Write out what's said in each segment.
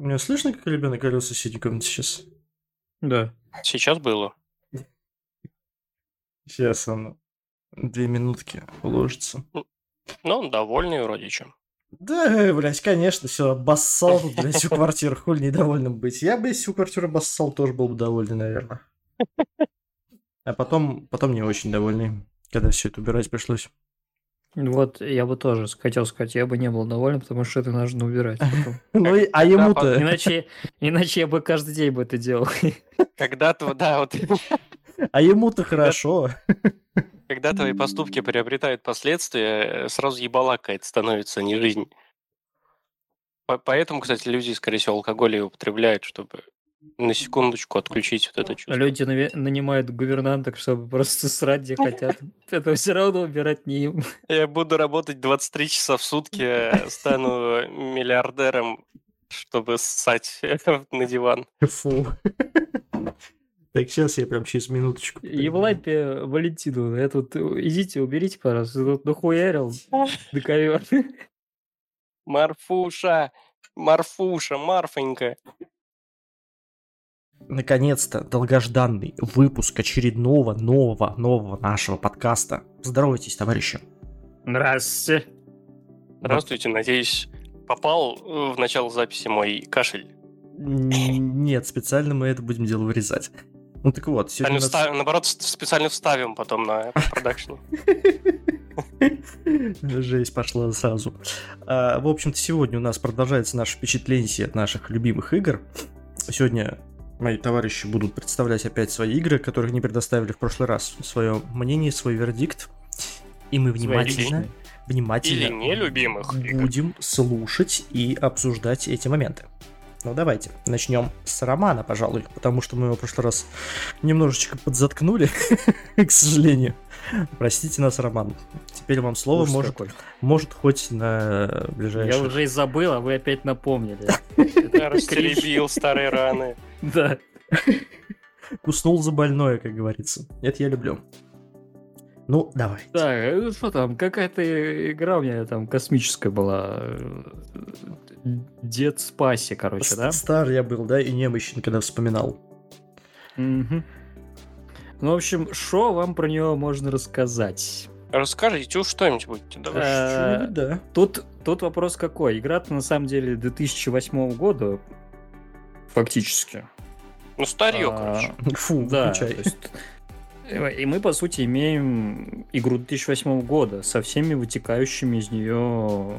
Меня слышно, как ребенок орёт в соседней комнате сейчас? Да. Сейчас было. Сейчас он две минутки уложится. Но он довольный вроде чем. Да, блядь, конечно, все, обоссал тут, блядь, всю квартиру, хуй недовольным быть. Я бы если всю квартиру обоссал, тоже был бы довольный, наверное. А потом, потом не очень довольный, когда все это убирать пришлось. Вот я бы тоже хотел сказать, я бы не был доволен, потому что это нужно убирать. Ну, а ему-то... Иначе, иначе я бы каждый день бы это делал. Когда-то, да, вот А ему-то хорошо. когда твои поступки приобретают последствия, э, сразу ебала какая-то становится, не жизнь. По- Поэтому, кстати, люди, скорее всего, алкоголь и употребляют, чтобы на секундочку отключить вот это чувство. Люди наве- нанимают гувернанток, чтобы просто срать где хотят. Это все равно убирать не им. Я буду работать 23 часа в сутки, э, стану миллиардером, чтобы ссать на диван. Фу. Так, сейчас я прям через минуточку. Евлапия Валентину, я тут, э, идите, уберите, пожалуйста, тут нахуярил на ковер. Марфуша, Марфуша, Марфонька. Наконец-то долгожданный выпуск очередного нового, нового нашего подкаста. Здоровайтесь, товарищи. Здрасте. Здравствуйте, надеюсь, попал э, в начало записи мой кашель. Нет, специально мы это будем дело вырезать. Ну так вот, сегодня нас- встав- Наоборот, специально вставим потом на продакшн. Жесть пошла сразу. А, в общем-то, сегодня у нас продолжается наше впечатление от наших любимых игр. Сегодня мои товарищи будут представлять опять свои игры, которых не предоставили в прошлый раз. Свое мнение, свой вердикт. И мы внимательно, внимательно Или нелюбимых игр. будем слушать и обсуждать эти моменты. Ну давайте, начнем с романа, пожалуй, потому что мы его в прошлый раз немножечко подзаткнули, к сожалению. Простите нас, Роман. Теперь вам слово Ужас может, какой. может хоть на Я ближайшее... уже и забыл, а вы опять напомнили. Я растеребил старые раны. Да. Куснул за больное, как говорится. Это я люблю. Ну, давай. Так, э, что там, какая-то игра у меня там космическая была. Дед Спаси, короче, да? Стар я был, да, и немощен, когда вспоминал. Мгм. Ну, в общем, что вам про нее можно рассказать? Расскажите уж что-нибудь будете. Э, да. Тут, тут вопрос какой? Игра-то на самом деле 2008 года, фактически. Ну, старье, А, короче. Фу, Да, то есть, э, и мы, по сути, имеем игру 2008 года со всеми вытекающими из нее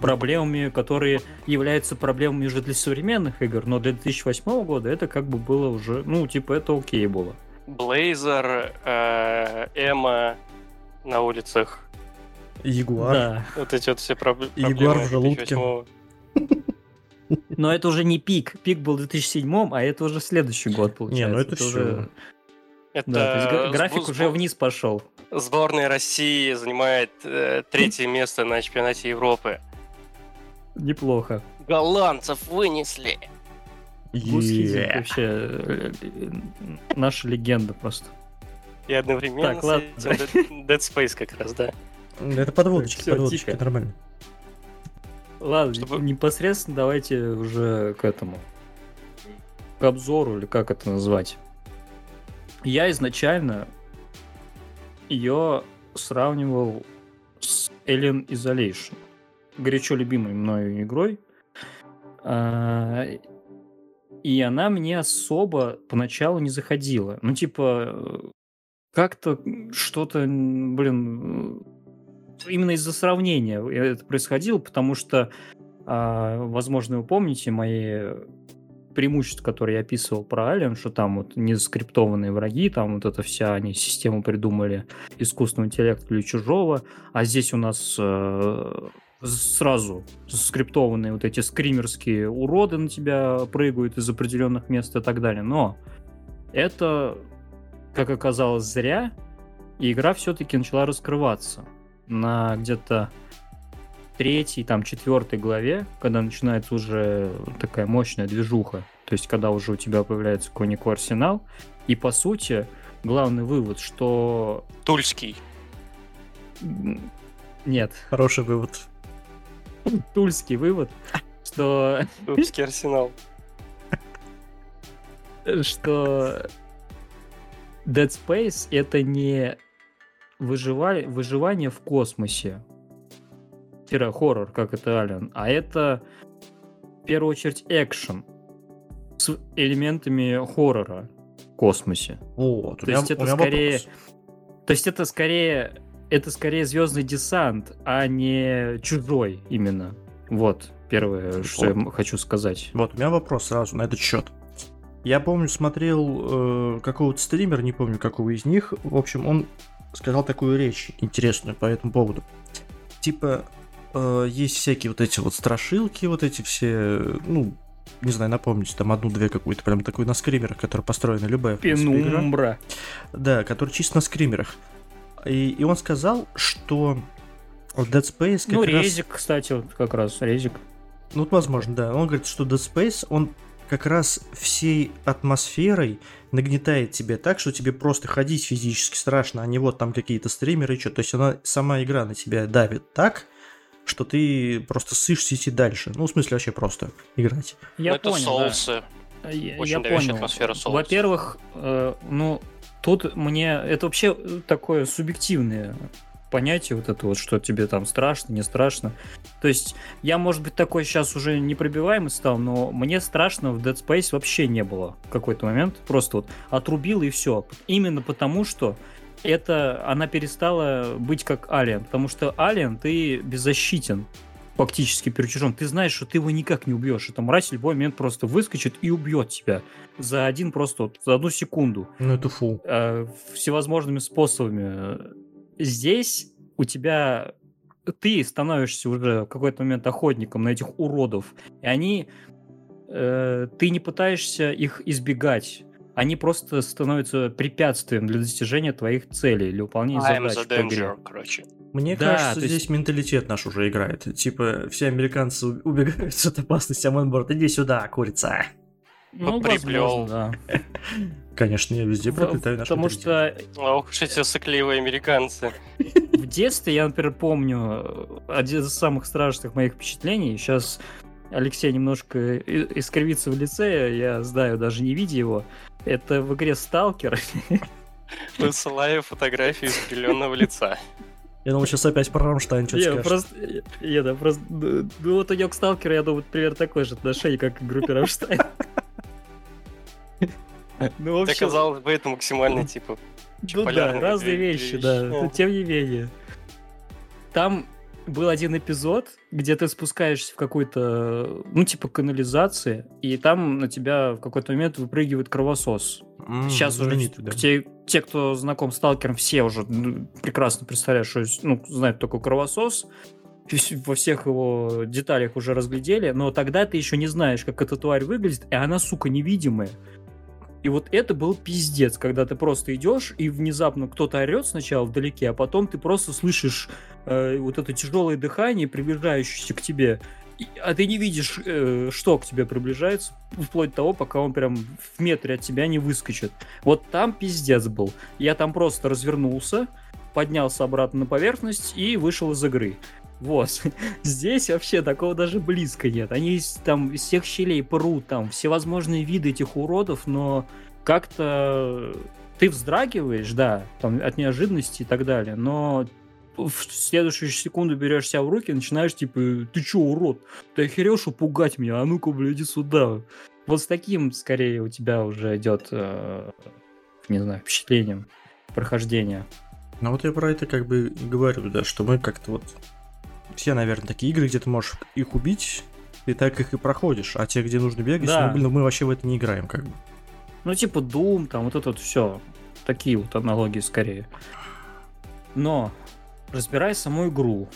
проблемами, которые являются проблемами уже для современных игр, но для 2008 года это как бы было уже, ну, типа, это окей было. Блейзер, Эма на улицах. Ягуар. Да, Вот эти вот все проблемы. Егор в желудке. 2008-го. но это уже не пик. Пик был в 2007, а это уже следующий год, получается. ну это всё. уже- Это Да, то есть график уже сбо- вниз пошел. Сборная России занимает э, третье место на чемпионате Европы. Неплохо. Голландцев вынесли. Е. вообще э, наша легенда просто. И одновременно Так, ладно. Dead, Space как раз, да. Это подводочки, подводочки, тихо. нормально. Ладно, Чтобы- непосредственно давайте уже к этому. К обзору, или как это назвать. Я изначально ее сравнивал с Alien Isolation. Горячо любимой мною игрой. А, И она мне особо поначалу не заходила. Ну, типа, э, как-то что-то, блин, именно из-за сравнения это происходило, потому что, а, возможно, вы помните мои преимущества, которые я описывал про Alien, что там вот не заскриптованные враги, там вот это вся, они систему придумали искусственного интеллекта или чужого, а здесь у нас э, сразу скриптованные вот эти скримерские уроды на тебя прыгают из определенных мест и так далее. Но это, как оказалось, зря, и игра все-таки начала раскрываться на где-то третьей, там, четвертой главе, когда начинается уже такая мощная движуха, то есть когда уже у тебя появляется какой-никакой арсенал, и по сути главный вывод, что Тульский. нет, Хороший вывод. тульский вывод, что... Русский арсенал. Что Dead Space это не выживали, выживание в космосе. Тире хоррор, как это Alien, а это в первую очередь экшен с элементами хоррора в космосе. Вот, То меня- есть это скорее, вопрос. то есть это скорее, это скорее звездный десант, а не чужой именно. Вот первое, что я хочу сказать. Вот, у меня вопрос сразу на этот счет. Я помню, смотрел э, какого-то стримера, не помню какого из них. В общем, он сказал такую речь интересную по этому поводу. Типа, э, есть всякие вот эти вот страшилки, вот эти все, ну, не знаю, напомните, там одну-две какую-то, прям такую на скримерах, которая построена любая. Пенумбра. Да, который чисто на скримерах. И, и он сказал, что Dead Space как Ну, раз... резик, кстати, вот как раз, резик. Ну, вот, возможно, да. Он говорит, что Dead Space, он как раз всей атмосферой нагнетает тебя так, что тебе просто ходить физически страшно, а не вот там какие-то стримеры и что. То есть она сама игра на тебя давит так, что ты просто сышься идти дальше. Ну, в смысле, вообще просто играть. Я Ну, это понял, да. соусы. Я, Очень я понял. атмосфера соуса. Во-первых, э, ну, тут мне... Это вообще такое субъективное понятие, вот это вот, что тебе там страшно, не страшно. То есть, я, может быть, такой сейчас уже непробиваемый стал, но мне страшно в Dead Space вообще не было в какой-то момент. Просто вот отрубил и все. Именно потому, что это она перестала быть как Alien. Потому что Alien ты беззащитен фактически перед чужим. Ты знаешь, что ты его никак не убьешь. Эта мразь в любой момент просто выскочит и убьет тебя за один просто вот, за одну секунду Ну, это фу. э, всевозможными способами. Здесь у тебя ты становишься уже в какой-то момент охотником на этих уродов, и они э, ты не пытаешься их избегать. Они просто становятся препятствием для достижения твоих целей, для выполнения I'm задач the danger, короче. Мне Да, кажется, есть- здесь менталитет наш уже играет. Типа, все американцы убегают от опасности, а Мэнборд, иди сюда, курица. Ну, Приплел. возможно, да. Конечно, я везде приплетаю наш Потому что Ох уж эти сыкливые американцы. в детстве я, например, помню э, один из самых страшных моих впечатлений. Сейчас Алексей немножко искривится в лице, я знаю, даже не видя его. Это в игре Сталкер. Высылаю фотографию искривленного лица. Я думал, сейчас опять про Рамштайн что-то Я скажешь. просто, я, да, просто, ну ну, вот у него к Сталкеру, я думаю, примерно такое же отношение, как к группе Рамштайн. Ну, в Ты общем, казалось бы, это максимально типа Ну да, разные вещи, вещи. да. Но тем не менее. Там был один эпизод, где ты спускаешься в какой-то, ну, типа канализации, и там на тебя в какой-то момент выпрыгивает кровосос. М, Сейчас уже да. те, те, кто знаком с Сталкером, все уже ну, прекрасно представляют, что ну, знают только кровосос. Во всех его деталях уже разглядели, но тогда ты еще не знаешь, как эта тварь выглядит, и она, сука, невидимая. И вот это был пиздец, когда ты просто идешь, и внезапно кто-то орет сначала вдалеке, а потом ты просто слышишь э, вот это тяжелое дыхание, приближающееся к тебе, и- а ты не видишь, э, что к тебе приближается, вплоть до того, пока он прям в метре от тебя не выскочит. Вот там пиздец был. Я там просто развернулся, поднялся обратно на поверхность и вышел из игры. Вот. Здесь вообще такого даже близко нет. Они там из всех щелей прут, там всевозможные виды этих уродов, но как-то ты вздрагиваешь, да, там от неожиданности и так далее, но в следующую секунду берешь себя в руки и начинаешь типа, ты чё, урод, ты охерел, что пугать меня, а ну-ка, бля, иди сюда. Вот с таким, скорее, у тебя уже идет, э, не знаю, впечатлением прохождения. Ну вот я про это как бы говорю, да, что мы как-то вот... Все, наверное, такие игры, где ты можешь их убить, и так их и проходишь. А те, где нужно бегать, Да. ну, блин, мы вообще в это не играем, как бы. Ну, типа Doom, там вот это вот все. Такие вот аналогии скорее. Но, разбирая саму игру,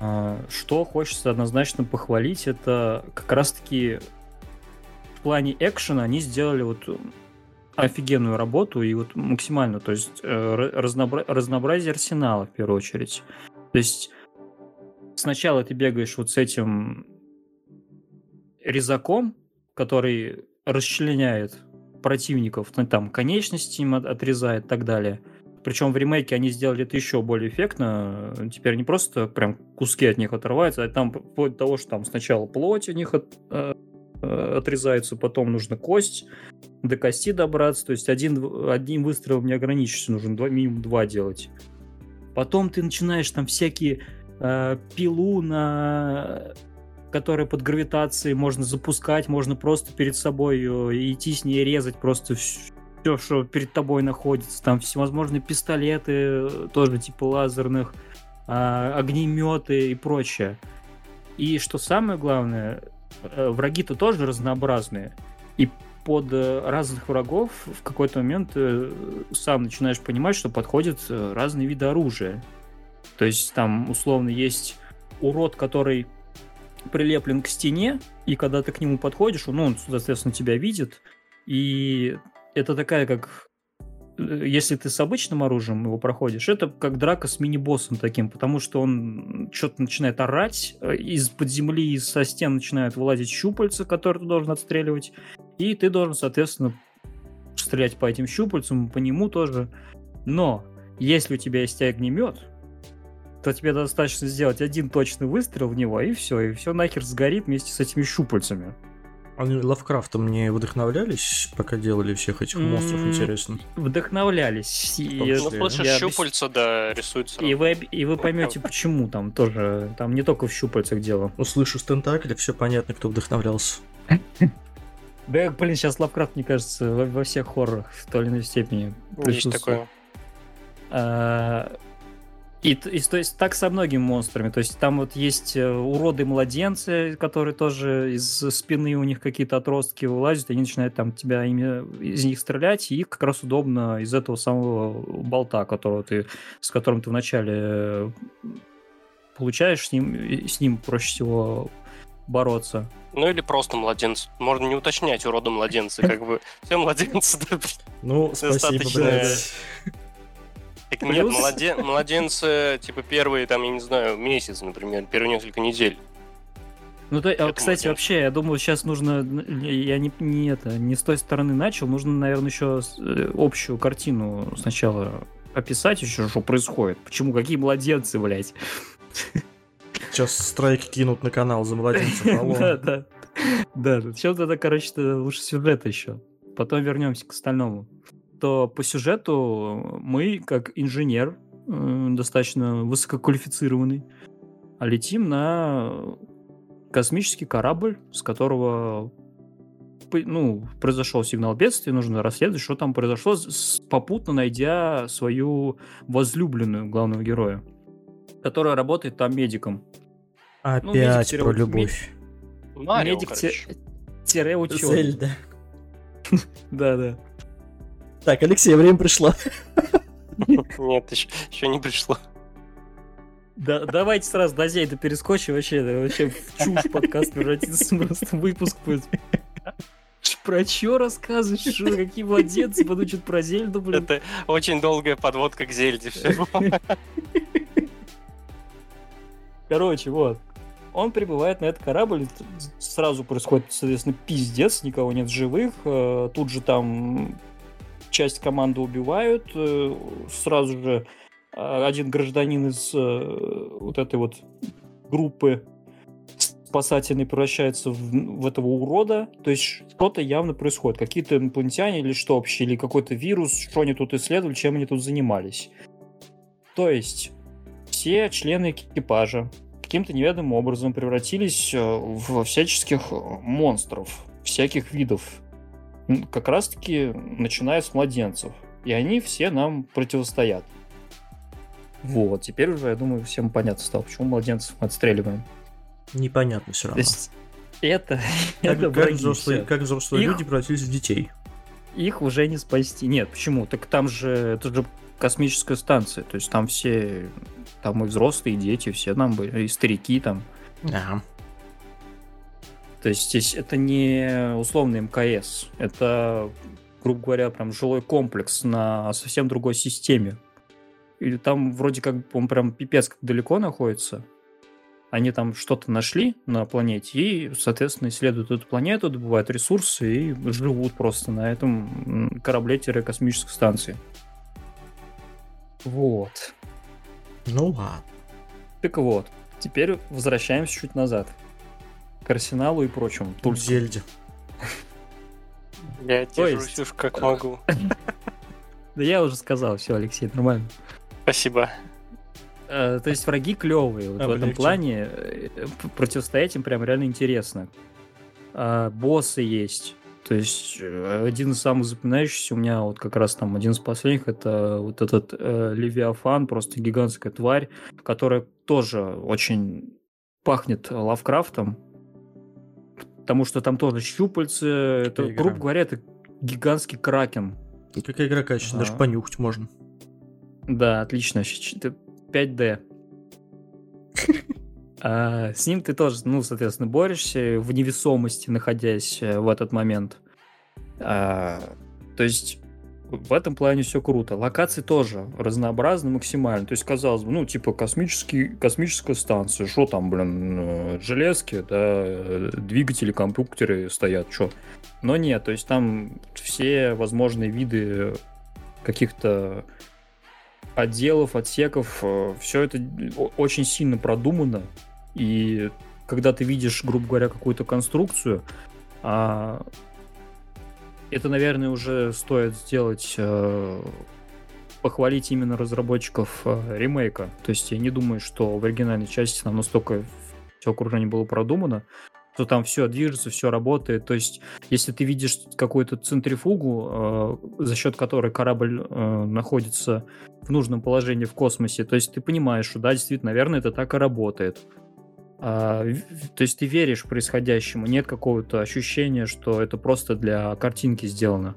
а, что хочется однозначно похвалить, это как раз-таки в плане экшена они сделали вот офигенную работу и вот максимально, то есть э, разнообразие арсенала в первую очередь. То есть сначала ты бегаешь вот с этим резаком, который расчленяет противников, ну, там конечности им от- отрезает и так далее. Причем в ремейке они сделали это еще более эффектно. Теперь не просто прям куски от них отрываются, а там вплоть до того, что там сначала плоть у них от, э, э, отрезается, потом нужно кость, до кости добраться. То есть один, одним выстрелом не ограничишься, нужно два, минимум два делать. Потом ты начинаешь там всякие э, пилу на которая под гравитацией можно запускать, можно просто перед собой ее идти с ней резать просто все, что перед тобой находится. Там всевозможные пистолеты, тоже типа лазерных, а, огнеметы и прочее. И что самое главное, э, враги-то тоже разнообразные. И под э, разных врагов в какой-то момент э, сам начинаешь понимать, что подходят разные виды оружия. То есть там условно есть урод, который прилеплен к стене, и когда ты к нему подходишь, ну, он, соответственно, тебя видит, и это такая, как э, если ты с обычным оружием его проходишь, это как драка с мини-боссом таким, потому что он что-то начинает орать, э, из-под земли, со стен начинают вылазить щупальца, которые ты должен отстреливать, и ты должен, соответственно, стрелять по этим щупальцам, по нему тоже. Но если у тебя есть огнемет, то тебе достаточно сделать один точный выстрел в него, и все, и все нахер сгорит вместе с этими щупальцами. Они Лавкрафтом не вдохновлялись, пока делали всех этих монстров, интересно? Вдохновлялись. И, ну, слушай, я... щупальца, да, рисуются. И вы, и вы поймете, почему там тоже, там не только в щупальцах дело. Услышу с тентакля, все понятно, кто вдохновлялся. Да, блин, сейчас Лавкрафт, мне кажется, во, во всех хоррорах в той или иной степени Есть такое. А, и, и то есть так со многими монстрами. То есть там вот есть э, уроды-младенцы, которые тоже из спины у них какие-то отростки вылазят, и они начинают там тебя ими, из них стрелять, и их как раз удобно из этого самого болта, которого ты, с которым ты вначале э, получаешь, с ним, с ним проще всего бороться. Ну или просто младенцы. Можно не уточнять уроды младенцы, как бы все младенцы. Ну, спасибо, так нет, младен, младенцы, типа, первые, там, я не знаю, месяц, например, первые несколько недель. Ну, то, а, кстати, вообще, я думаю, сейчас нужно, я не, не это, не с той стороны начал, нужно, наверное, еще э, общую картину сначала описать еще, что происходит. Почему, какие младенцы, блядь. Сейчас страйки кинут на канал за младенцев. Да, да. Да, сейчас тогда, короче, лучше сюжет еще. Потом вернемся к остальному то по сюжету мы, как инженер, э, достаточно высококвалифицированный, летим на космический корабль, с которого ну, произошел сигнал бедствия, нужно расследовать, что там произошло, попутно найдя свою возлюбленную главного героя, которая работает там медиком. Опять ну, медик про любовь. Медик-ученый. Зельда. Да-да. Так, Алексей, время пришло. Нет, еще, еще не пришло. Да, давайте сразу до Зейда перескочим, вообще, вообще в чушь подкаст превратится, просто выпуск будет. Про что рассказываешь? Что, какие младенцы подучат про Зельду, блин? Это очень долгая подводка к Зельде. Все. Короче, вот. Он прибывает на этот корабль, сразу происходит, соответственно, пиздец, никого нет живых. Э, тут же там часть команды убивают, э, сразу же э, один гражданин из э, вот этой вот группы спасательный превращается в, в этого урода, то есть что-то явно происходит, какие-то инопланетяне или что вообще, или какой-то вирус, что они тут исследовали, чем они тут занимались. То есть все члены экипажа каким-то неведомым образом превратились в всяческих монстров, всяких видов как раз-таки начиная с младенцев. И они все нам противостоят. Вот, теперь уже, я думаю, всем понятно стало, почему младенцев мы отстреливаем. Непонятно все равно. То есть это, как, это как взрослые, как взрослые их, люди превратились в детей. Их уже не спасти. Нет, почему? Так там же, это же космическая станция, то есть там все, там и взрослые, и дети, все там были, и старики там. Да. То есть здесь это не условный МКС, это, грубо говоря, прям жилой комплекс на совсем другой системе. И там вроде как он прям пипец как далеко находится. Они там что-то нашли на планете и, соответственно, исследуют эту планету, добывают ресурсы и живут просто на этом корабле-космической станции. Вот. Ну ладно. Так вот, теперь возвращаемся чуть назад. К Арсеналу и прочему. Тут Зельде. Я держусь уж как могу. Да я уже сказал, все, Алексей, нормально. Спасибо. Э, то есть враги клевые. Вот в этом плане э, противостоять им прям реально интересно. А, боссы есть. То есть э, один из самых запоминающихся у меня вот как раз там один из последних это вот этот э, Левиафан, просто гигантская тварь, которая тоже очень пахнет Лавкрафтом, потому что там тоже щупальцы, это, игра. грубо говоря, это гигантский кракен. Какая игра качественная, а. даже понюхать можно. Да, отлично. 5D. А, с ним ты тоже, ну, соответственно, борешься в невесомости, находясь э, в этот момент. А, то есть в этом плане все круто. Локации тоже разнообразны максимально. То есть, казалось бы, ну, типа космический, космическая станция. Что там, блин, э, железки, да, двигатели, компьютеры стоят, что. Но нет, то есть там все возможные виды каких-то отделов, отсеков, э, все это очень сильно продумано. И когда ты видишь, грубо говоря, какую-то конструкцию, а, это, наверное, уже стоит сделать, э, похвалить именно разработчиков э, ремейка. То есть я не думаю, что в оригинальной части там настолько все окружение было продумано, что там все движется, все работает. То есть, если ты видишь какую-то центрифугу, э, за счет которой корабль э, находится в нужном положении в космосе, то есть ты понимаешь, что да, действительно, наверное, это так и работает. А, то есть ты веришь происходящему, нет какого-то ощущения, что это просто для картинки сделано.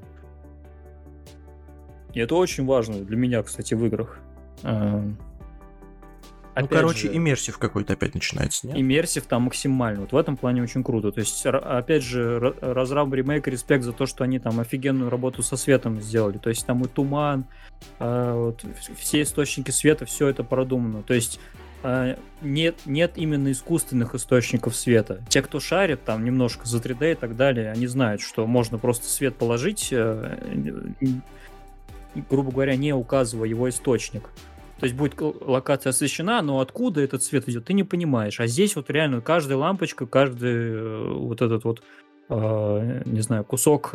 И это очень важно для меня, кстати, в играх. А, ну, короче, же, иммерсив какой-то опять начинается, нет? Иммерсив там максимально. Вот в этом плане очень круто. То есть, опять же, разраб ремейк, респект за то, что они там офигенную работу со светом сделали. То есть там и туман, а, вот, все источники света, все это продумано. То есть нет, нет именно искусственных источников света. Те, кто шарит там немножко за 3D и так далее, они знают, что можно просто свет положить, э, грубо говоря, не указывая его источник. То есть будет локация освещена, но откуда этот свет идет, ты не понимаешь. А здесь вот реально каждая лампочка, каждый э, вот этот вот, э, не знаю, кусок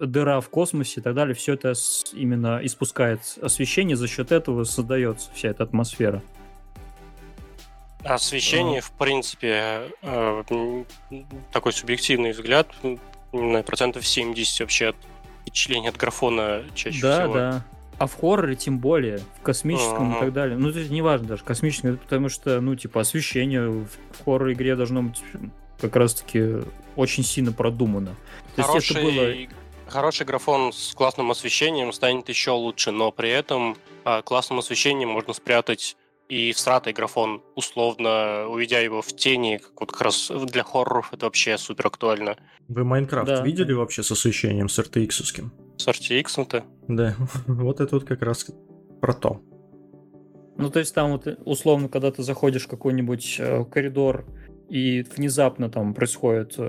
дыра в космосе и так далее, все это именно испускает освещение, за счет этого создается вся эта атмосфера. Освещение, в принципе, э, такой субъективный взгляд, на процентов 70 вообще от впечатления от графона чаще да, всего. Да, да. А в хорроре тем более, в космическом uh-huh. и так далее. Ну, это не важно даже, космическом, потому что, ну, типа, освещение в хоррор-игре должно быть как раз-таки очень сильно продумано. Хороший, есть, это было... хороший графон с классным освещением станет еще лучше, но при этом а, классным освещением можно спрятать и всратый графон, условно, увидя его в тени, как вот как раз для хорроров это вообще супер актуально. Вы Майнкрафт да. видели вообще с освещением, с RTX-овским? С RTX-то? Да, вот это вот как раз про то. Ну, то есть там вот условно, когда ты заходишь в какой-нибудь э, коридор, и внезапно там происходит э,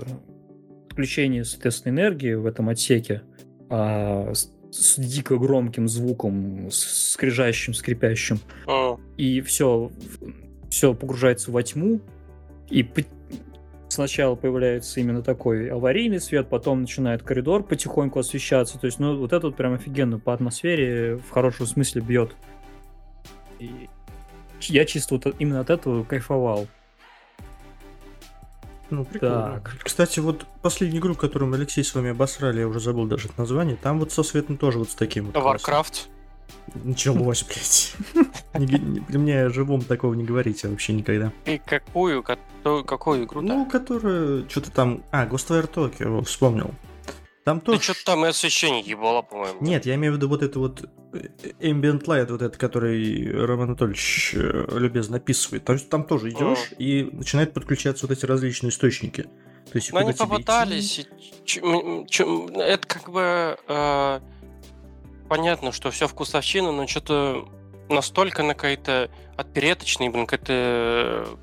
отключение, соответственно, энергии в этом отсеке, а с дико громким звуком, скрижащим, скрипящим. Oh. И все, все погружается во тьму. И сначала появляется именно такой аварийный свет, потом начинает коридор потихоньку освещаться. То есть, ну, вот это вот прям офигенно по атмосфере в хорошем смысле бьет. И я чисто вот именно от этого кайфовал. Ну, прикольно. Так. Кстати, вот последнюю игру, которую мы, Алексей, с вами обосрали, я уже забыл даже это название, там вот со светом тоже вот с таким вот. Warcraft? Началось, блядь. Для меня живом такого не говорите вообще никогда. И какую? Какую игру? Ну, которая что-то там... А, Ghostwire Tokyo, вспомнил. Там тоже... Ты что-то там и освещение ебало, по-моему. Нет, я имею в виду вот это вот э, Ambient Light, вот это, который Роман Анатольевич э, любезно описывает. Там, там тоже идешь mm. и начинают подключаться вот эти различные источники. То есть, Но они попытались. Идти... Это как бы э, понятно, что все вкусовщина, но что-то настолько на какая-то отпереточная, блин, какая-то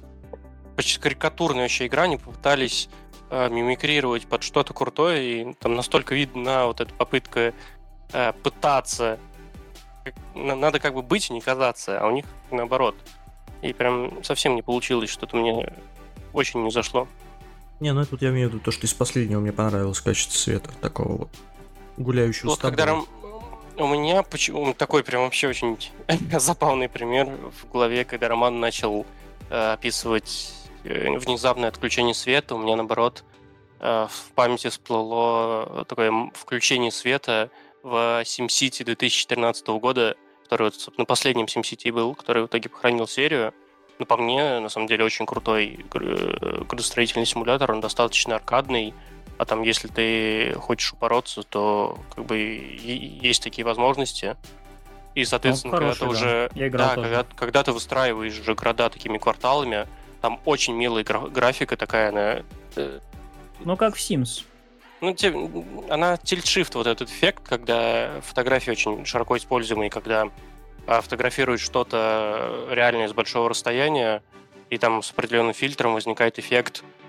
почти карикатурная вообще игра, не попытались э, мимикрировать под что-то крутое, и там настолько видна вот эта попытка э, пытаться надо как бы быть и не казаться, а у них наоборот. И прям совсем не получилось, что-то мне очень не зашло. Не, ну тут я имею в виду то, что из последнего мне понравилось качество света, такого вот гуляющего Вот когда ром... у меня почему такой прям вообще очень забавный пример в голове, когда Роман начал э, описывать внезапное отключение света, у меня наоборот э, в памяти всплыло такое включение света в SimCity 2014 года, который вот на последнем SimCity был, который в итоге похоронил серию. Ну, по мне, на самом деле, очень крутой градостроительный симулятор, он достаточно аркадный, а там, если ты хочешь упороться, то как бы есть такие возможности. И, соответственно, ну, хороший, когда ты уже... Я да, когда, когда ты выстраиваешь же города такими кварталами, там очень милая гра- графика такая, она... Э, ну, как в Sims. Ну, те, она тильт-шифт, вот этот эффект, когда фотографии очень широко используемые, когда а, фотографируешь что-то реальное с большого расстояния, и там с определенным фильтром возникает эффект Э,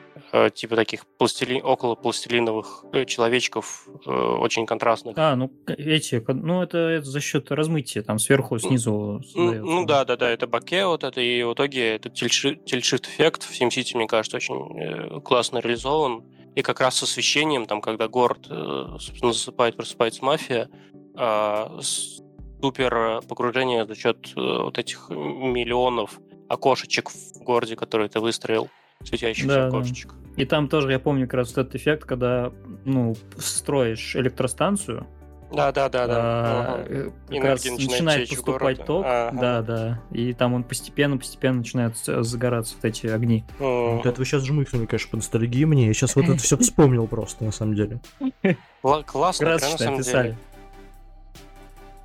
типа таких пластили... около пластилиновых э, человечков э, очень контрастных. А, ну эти, ну это, это за счет размытия, там сверху, снизу. Ну, ну да, да, да, это баке вот это, и в итоге этот тильшифт эффект в SimCity, мне кажется, очень классно реализован. И как раз с освещением, там, когда город, собственно, засыпает, просыпается мафия, а, супер погружение за счет вот этих миллионов окошечек в городе, которые ты выстроил светящихся да, окошечек. Да. И там тоже, я помню, как раз вот этот эффект, когда, ну, строишь электростанцию, да, да, да, да. А, ага. Как раз начинает, начинает поступать ток. Ага. Да, да. И там он постепенно, постепенно начинает загораться вот эти огни. Ага. Вот это вы сейчас жмыхнули, конечно, по ностальгии мне. Я сейчас вот это все вспомнил просто, на самом деле. Классно, на самом деле.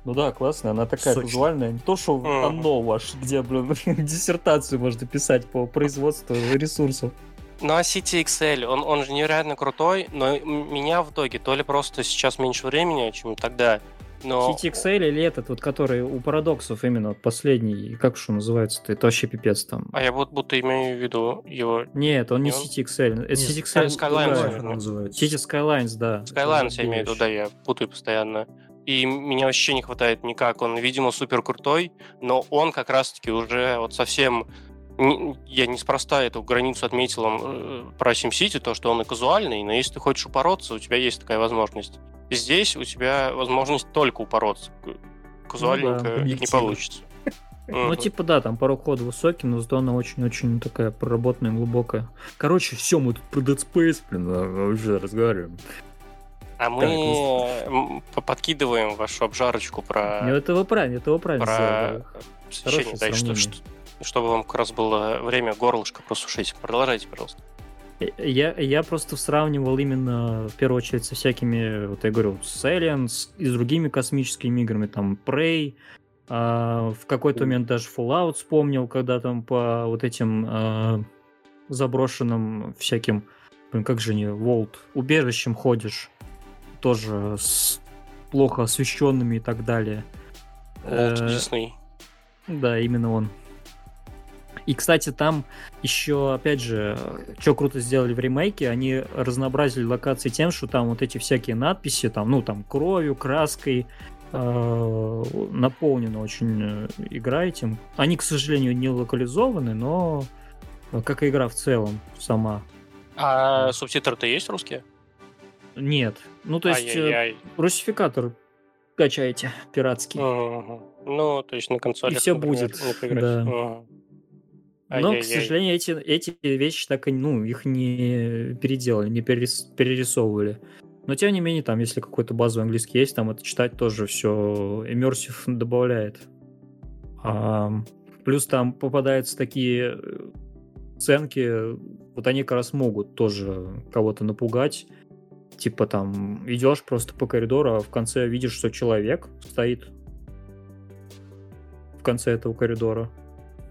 Ну да, классно, она такая Сочно. визуальная. Не то, что mm. оно ваш, где, блин, диссертацию можно писать по производству ресурсов. Ну а CTXL, он, он же невероятно крутой, но меня в итоге то ли просто сейчас меньше времени, чем тогда, но... CTXL или этот, вот который у парадоксов именно, последний, как что называется-то, это вообще пипец там. А я вот будто имею в виду его... Нет, он не, не CTXL, это CTXL... Skylines называется. City Skylines, да. Skylines я имею в виду, да, я путаю постоянно и меня вообще не хватает никак. Он, видимо, супер крутой, но он как раз-таки уже вот совсем... Я неспроста эту границу отметил э, про SimCity, то, что он и казуальный, но если ты хочешь упороться, у тебя есть такая возможность. Здесь у тебя возможность только упороться. Казуальненько ну, да, не получится. Ну, типа, да, там порог хода высокий, но зато она очень-очень такая проработанная, глубокая. Короче, все, мы тут про Dead Space, блин, уже разговариваем. А мы так, подкидываем вашу обжарочку про... Ну, это вы правильно, это вы правильно про... Свечение, да, что, что, чтобы вам как раз было время горлышко просушить. Продолжайте, пожалуйста. Я, я просто сравнивал именно, в первую очередь, со всякими, вот я говорю, с Aliens и с другими космическими играми, там, Prey, а, в какой-то момент даже Fallout вспомнил, когда там по вот этим а, заброшенным всяким, блин, как же не, Волт, убежищем ходишь, тоже с плохо освещенными и так далее. Walt Disney. Да, именно он. И, кстати, там еще, опять же, что круто сделали в ремейке, они разнообразили локации тем, что там вот эти всякие надписи, там, ну, там, кровью, краской, э, наполнена очень э, игра этим. Они, к сожалению, не локализованы, но как игра в целом сама. А субтитры-то есть русские? Нет. Ну, то есть, Ай-яй-яй. русификатор качаете пиратский. Угу. Ну, то есть на консоли. И все будет. Да. Угу. Но, к сожалению, эти, эти вещи так и, ну, их не переделали, не перерис, перерисовывали. Но, тем не менее, там, если какой-то базовый английский есть, там это читать тоже все иммерсив добавляет. А, плюс там попадаются такие э, сценки, вот они как раз могут тоже кого-то напугать типа там идешь просто по коридору, а в конце видишь, что человек стоит в конце этого коридора.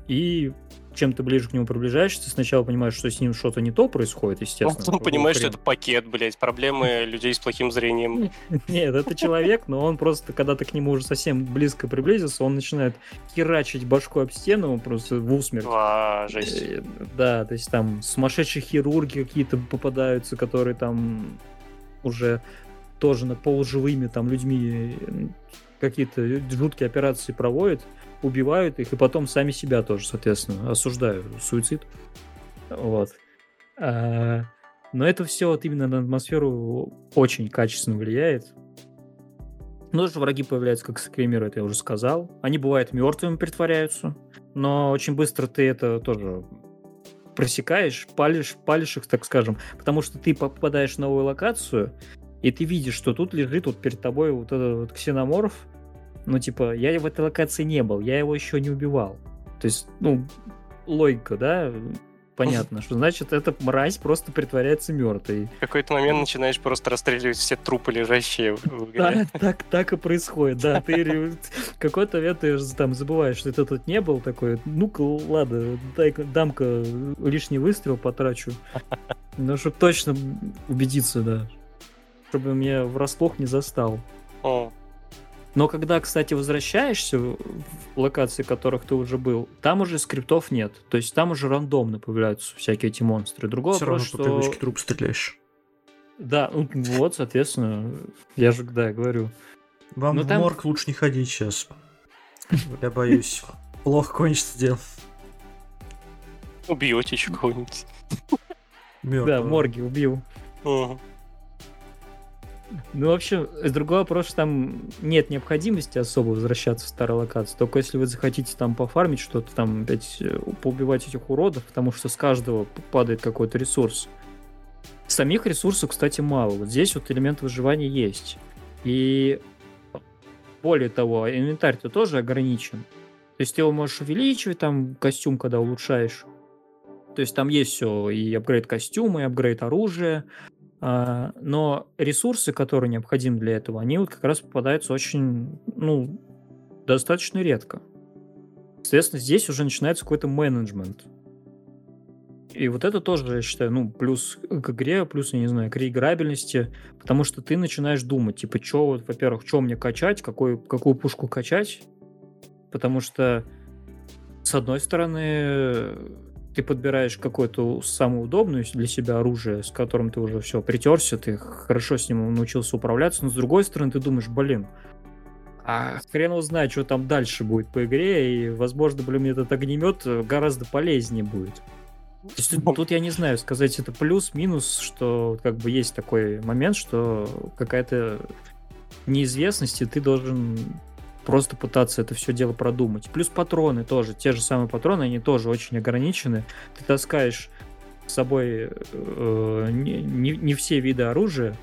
И чем ты ближе к нему приближаешься, ты сначала понимаешь, что с ним что-то не то происходит, естественно. Потом понимаешь, что это пакет, блядь, проблемы людей с плохим зрением. Нет, это человек, но он просто, когда ты к нему уже совсем близко приблизился, он начинает херачить башку об стену просто в усмерть. А, жесть. Э, да, то есть там сумасшедшие хирурги какие-то попадаются, которые там уже тоже на полуживыми там людьми какие-то жуткие операции проводят, убивают их, и потом сами себя тоже, соответственно, осуждают. Суицид. Вот. А, но это все вот именно на атмосферу очень качественно влияет. Ну, же враги появляются как скримеры, это я уже сказал. Они бывают мертвыми притворяются, но очень быстро ты это тоже просекаешь, палишь, палишь их, так скажем, потому что ты попадаешь в новую локацию, и ты видишь, что тут лежит вот перед тобой вот этот вот ксеноморф, ну, типа, я в этой локации не был, я его еще не убивал. То есть, ну, логика, да, понятно, что значит эта мразь просто притворяется мертвой. В какой-то момент начинаешь просто расстреливать все трупы, лежащие в игре. Да, так, так и происходит, да. Ты какой-то момент ты там забываешь, что ты тут не был такой, ну-ка, ладно, дам-ка лишний выстрел потрачу. Ну, чтобы точно убедиться, да. Чтобы меня врасплох не застал. О. Но когда, кстати, возвращаешься в локации, в которых ты уже был, там уже скриптов нет. То есть там уже рандомно появляются всякие эти монстры. Другой Все вопрос, равно что... по привычке труп стреляешь. Да, ну, вот, соответственно, я же, да, говорю. Вам Но в там- морг лучше не ходить сейчас. Я боюсь. Плохо кончится дело. Убьете еще кого-нибудь. Да, морги убил. Ну, в общем, другой вопрос, что там нет необходимости особо возвращаться в старую локацию. Только если вы захотите там пофармить что-то, там опять э, поубивать этих уродов, потому что с каждого падает какой-то ресурс. Самих ресурсов, кстати, мало. Вот здесь вот элемент выживания есть. И более того, инвентарь-то тоже ограничен. То есть ты его можешь увеличивать, там, костюм, когда улучшаешь. То есть там есть все, и апгрейд костюма, и апгрейд оружия, а, но ресурсы, которые необходимы для этого, они вот как раз попадаются очень, ну, достаточно редко. Соответственно, здесь уже начинается какой-то менеджмент. И вот это тоже, я считаю, ну, плюс к игре, плюс, я не знаю, к реиграбельности, потому что ты начинаешь думать, типа, что, вот, во-первых, что мне качать, какую, какую пушку качать, потому что, с одной стороны, ты подбираешь какое-то самое удобное для себя оружие, с которым ты уже все притерся, ты хорошо с ним научился управляться, но с другой стороны ты думаешь, блин, а хрен его знает, что там дальше будет по игре, и, возможно, блин, этот огнемет гораздо полезнее будет. То есть тут, я не знаю, сказать это плюс-минус, что как бы есть такой момент, что какая-то неизвестность, и ты должен просто пытаться это все дело продумать. Плюс патроны тоже, те же самые патроны, они тоже очень ограничены. Ты таскаешь с собой э, не, не- не все виды оружия,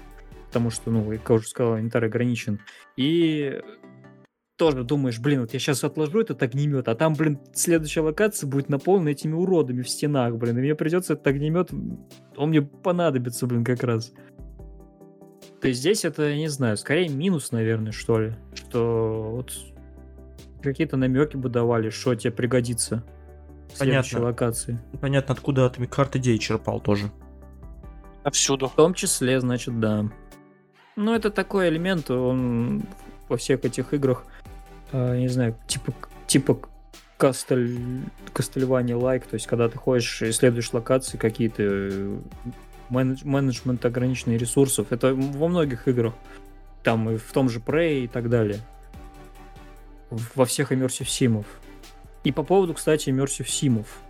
потому что, ну, как уже сказал, инвентарь ограничен. И тоже думаешь, блин, вот я сейчас отложу этот огнемет, а там, блин, следующая локация будет наполнена этими уродами в стенах, блин, и мне придется этот огнемет, он мне понадобится, блин, как раз. То есть здесь это, я не знаю, скорее минус, наверное, что ли, что вот какие-то намеки бы давали, что тебе пригодится в следующей Понятно. локации. Понятно, откуда ты карт идей черпал тоже. Повсюду. В том числе, значит, да. Ну, это такой элемент, он во всех этих играх, э, не знаю, типа, типа кастель, кастельвания лайк, то есть когда ты ходишь и исследуешь локации какие-то, менедж- менеджмент ограниченных ресурсов, это во многих играх, там и в том же Prey и так далее, во всех Immersive Симов. И по поводу, кстати, Immersive Симов.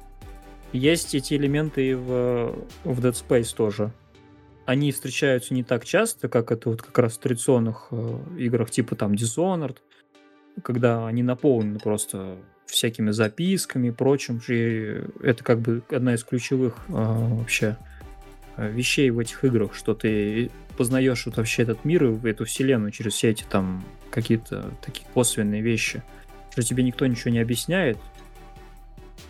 Есть эти элементы и в, в Dead Space тоже они встречаются не так часто, как это вот как раз в традиционных э, играх типа там Dishonored, когда они наполнены просто всякими записками и прочим. И это как бы одна из ключевых э, вообще вещей в этих играх, что ты познаешь вот вообще этот мир и эту вселенную через все эти там какие-то такие косвенные вещи, что тебе никто ничего не объясняет,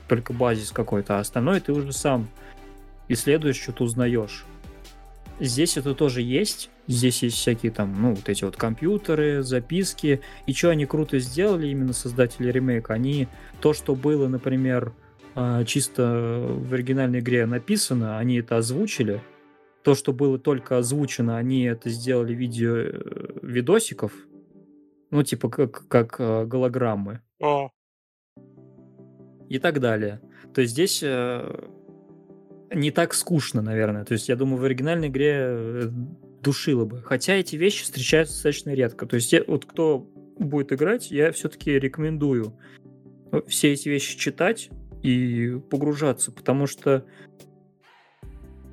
только базис какой-то, а остальное ты уже сам исследуешь, что-то узнаешь. Здесь это тоже есть. Здесь есть всякие там, ну, вот эти вот компьютеры, записки. И что они круто сделали, именно создатели ремейка, они то, что было, например, чисто в оригинальной игре написано, они это озвучили. То, что было только озвучено, они это сделали в виде э, видосиков. Ну, типа как, как э, голограммы О, и так далее. То есть здесь э, не так скучно, наверное. То есть я думаю, в оригинальной игре душило бы. Хотя эти вещи встречаются достаточно редко. То есть те- вот кто будет играть, я все-таки рекомендую все эти вещи читать и погружаться, потому что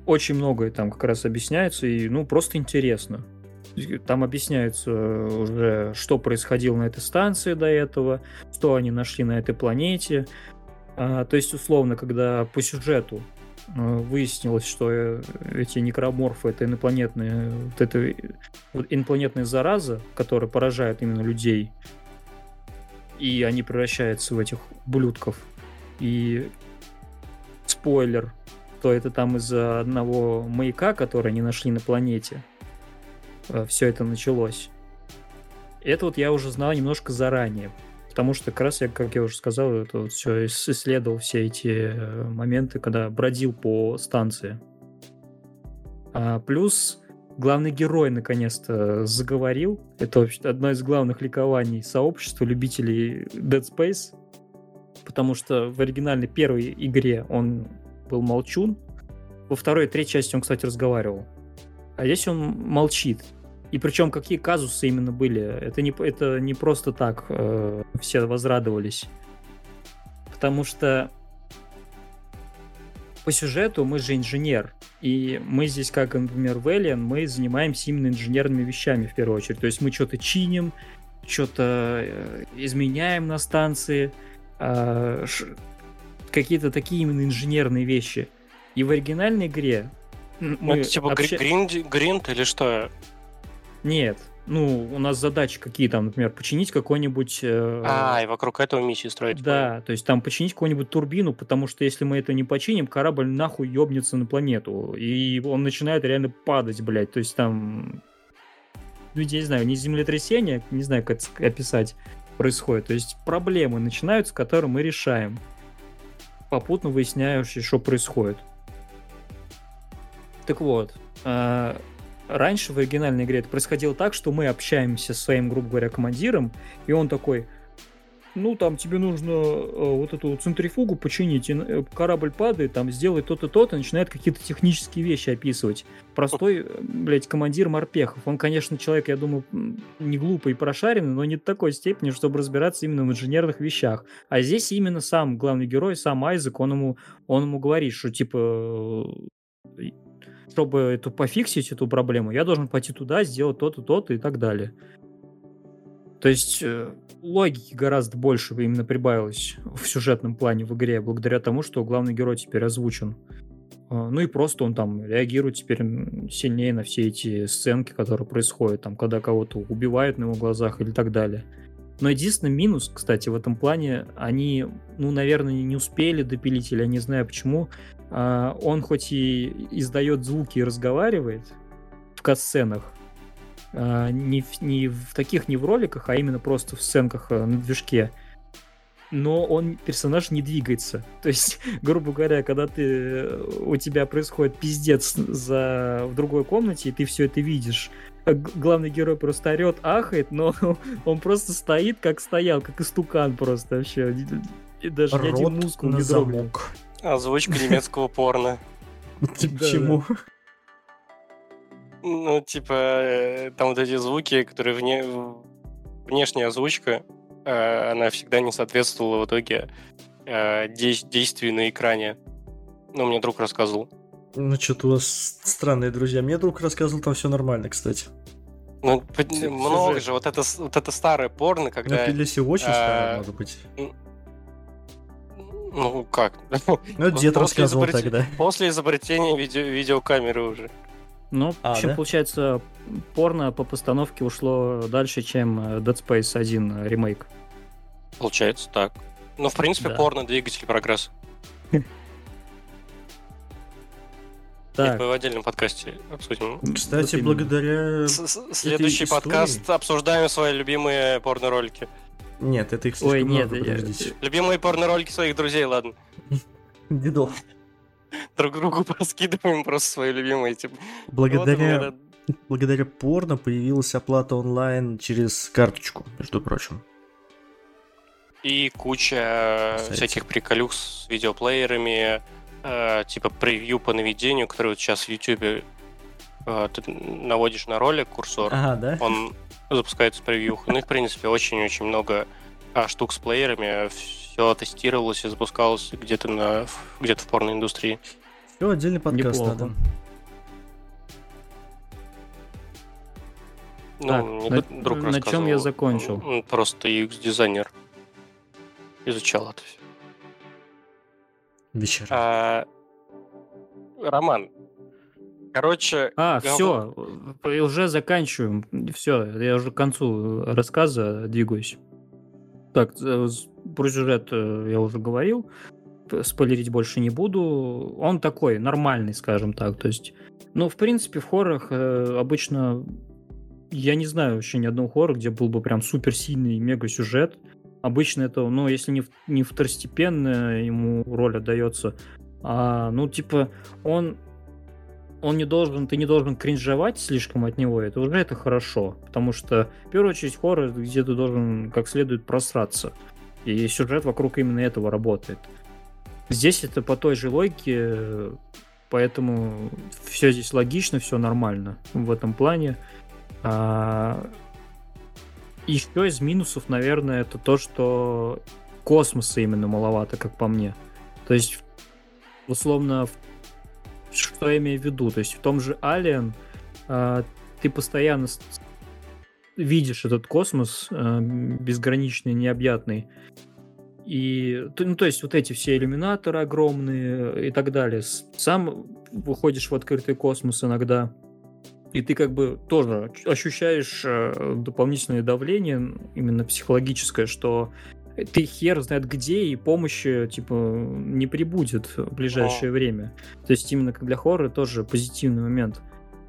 очень многое там как раз объясняется, и ну просто интересно. Там объясняется уже, что происходило на этой станции до этого, что они нашли на этой планете. А, то есть, условно, когда по сюжету а, выяснилось, что э, эти некроморфы это инопланетные, вот это вот инопланетная зараза, которая поражает именно людей, и они превращаются в этих блюдков. И спойлер, то это там из-за одного маяка, который они нашли на планете. Э, все это началось. Это вот я уже знал немножко заранее, потому что как раз я, как я уже сказал, это вот все исследовал все эти э, моменты, когда бродил по станции. А, плюс главный герой наконец-то заговорил. Это вообще одно из главных ликований сообщества любителей Dead Space, потому что в оригинальной первой игре он был молчун, во второй и третьей части он, кстати, разговаривал. А здесь он молчит. И причем какие казусы именно были? Это не, это не просто так э, все возрадовались. Потому что по сюжету мы же инженер. И мы здесь, как, например, в Alien, мы занимаемся именно инженерными вещами в первую очередь. То есть мы что-то чиним, что-то э, изменяем на станции, э, какие-то такие именно инженерные вещи. И в оригинальной игре мы это типа общ... гринд, гринд или что? Нет. Ну, у нас задачи какие там, например, починить какой-нибудь... Э... А, и вокруг этого миссии строить. Да, то есть там починить какую-нибудь турбину, потому что если мы это не починим, корабль нахуй ёбнется на планету. И он начинает реально падать, блядь. То есть там... Ну, я не знаю, не землетрясение, не знаю, как это описать, происходит. То есть проблемы начинаются, которые мы решаем. Попутно выясняешь, что происходит. Так вот, э, раньше в оригинальной игре это происходило так, что мы общаемся со своим, грубо говоря, командиром, и он такой, ну, там тебе нужно э, вот эту центрифугу починить, и э, корабль падает, там, сделай то-то, то-то, начинает какие-то технические вещи описывать. Простой, блядь, командир морпехов. Он, конечно, человек, я думаю, не глупый и прошаренный, но не до такой степени, чтобы разбираться именно в инженерных вещах. А здесь именно сам главный герой, сам Айзек, он ему, он ему говорит, что, типа, чтобы эту пофиксить эту проблему, я должен пойти туда, сделать то-то, то-то и так далее. То есть э, логики гораздо больше именно прибавилось в сюжетном плане в игре, благодаря тому, что главный герой теперь озвучен. А, ну и просто он там реагирует теперь сильнее на все эти сценки, которые происходят, там, когда кого-то убивают на его глазах или так далее. Но единственный минус, кстати, в этом плане, они, ну, наверное, не успели допилить, или я не знаю почему, а, он хоть и издает звуки и разговаривает в катсценах, а, не, в, не в таких не в роликах, а именно просто в сценках э, на движке, но он персонаж не двигается. То есть, грубо говоря, когда ты э, у тебя происходит пиздец за в другой комнате, и ты все это видишь, э, главный герой просто орет, ахает, но он просто стоит, как стоял, как истукан просто вообще. И даже Рот ни один мускул не дрогнул. Озвучка немецкого порно. Почему? Ну, типа, э, там вот эти звуки, которые вне... внешняя озвучка, э, она всегда не соответствовала в итоге э, действию на экране. Ну, мне друг рассказывал. Ну, что-то у вас странные друзья. Мне друг рассказывал, там все нормально, кстати. Ну, много же. Вот это, вот это старое порно, когда... Ну, если очень старое, может быть. Ну, как? Ну, дед рассказывал тогда. После изобретения видео видеокамеры уже. Ну, а, общем, да? получается, порно по постановке ушло дальше, чем э, Dead Space 1 ремейк. Получается так. Ну, в принципе, да. порно двигатель прогресса. Так. Мы в отдельном подкасте обсудим. Кстати, благодаря... Следующий подкаст обсуждаем свои любимые порно-ролики. Нет, это их слишком Ой, нет, много, подождите. Я... Любимые порно-ролики своих друзей, ладно. Дедов. Друг другу проскидываем просто свои любимые. Типа. Благодаря... Вот Благодаря порно появилась оплата онлайн через карточку, между прочим. И куча Кстати. всяких приколюх с видеоплеерами, э, типа превью по наведению, который вот сейчас в YouTube э, ты наводишь на ролик курсор, ага, да? он запускается превьюха. Ну и, в принципе, очень-очень много а, штук с плеерами. Все тестировалось и запускалось где-то на где-то в порноиндустрии. Все, отдельный подкаст Неплохо. надо. Ну, Так, мне на- друг на чём я закончил? он Просто UX-дизайнер изучал это все. Вечера. А, Роман, короче, А, говно. все, уже заканчиваем. Все, я уже к концу рассказа двигаюсь. Так, э, про сюжет э, я уже говорил. Спойлерить больше не буду. Он такой, нормальный, скажем так. То есть, ну, в принципе, в хоррорах э, обычно... Я не знаю вообще ни одного хоррора, где был бы прям супер сильный мега сюжет. Обычно это, ну, если не, не второстепенная ему роль отдается, а, ну, типа, он он не должен, ты не должен кринжевать слишком от него, это уже это хорошо, потому что в первую очередь хоррор, где ты должен как следует просраться, и сюжет вокруг именно этого работает. Здесь это по той же логике, поэтому все здесь логично, все нормально в этом плане. А, Еще из минусов, наверное, это то, что космоса именно маловато, как по мне. То есть, условно, что я имею в виду? То есть в том же Alien а, ты постоянно видишь этот космос а, безграничный, необъятный. И, ну, то есть вот эти все иллюминаторы огромные и так далее. Сам выходишь в открытый космос иногда, и ты как бы тоже ощущаешь э, дополнительное давление, именно психологическое, что ты хер знает где, и помощи, типа, не прибудет в ближайшее время. То есть именно как для хоррора тоже позитивный момент.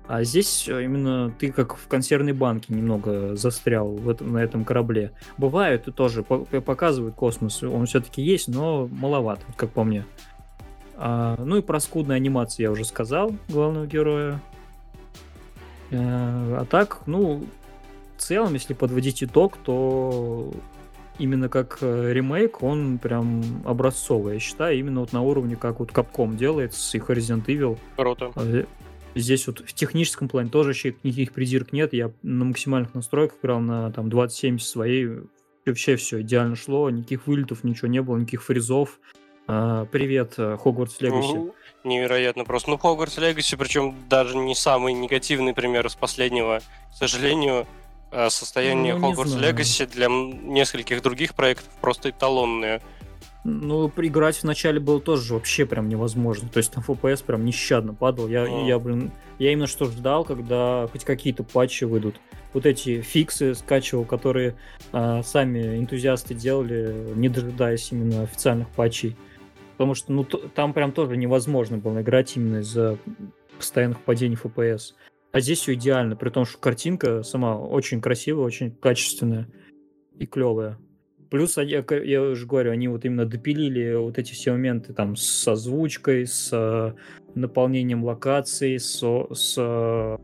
А здесь э, именно ты как в консервной банке немного застрял в этом, на этом корабле. Бывают и тоже по- показывают космос, он все-таки есть, но маловато, как по мне. А, ну и про скудную анимацию я уже сказал, главного героя. Э, А так, ну, в целом, если подводить итог, то именно как э, ремейк, он прям образцовый, я считаю, именно вот на уровне, как вот Capcom делает с их Resident Evil. Круто. Здесь вот в техническом плане тоже еще никаких придирок нет. Я на максимальных настройках играл на там 2070 своей. Вообще все идеально шло, никаких вылетов, ничего не было, никаких фризов. А, привет, э, Хогвартс Легаси. Ну, Невероятно просто. Ну, Hogwarts Legacy, причем даже не самый негативный пример из последнего, к сожалению, э, состояние Ну, знаю. Legacy для нескольких других проектов просто эталонное. Ну, играть вначале было тоже вообще прям невозможно. То есть там FPS прям нещадно падал. Я, О. я блин, я именно что ждал, когда хоть какие-то патчи выйдут. Вот эти фиксы скачивал, которые а, сами энтузиасты делали, не дожидаясь именно официальных патчей. Потому что ну, там прям тоже невозможно было играть именно из-за постоянных падений FPS. А здесь все идеально, при том, что картинка сама очень красивая, очень качественная и клевая. Плюс, я, я уже говорю, они вот именно допилили вот эти все моменты там с озвучкой, с э, наполнением локаций, со- с, э,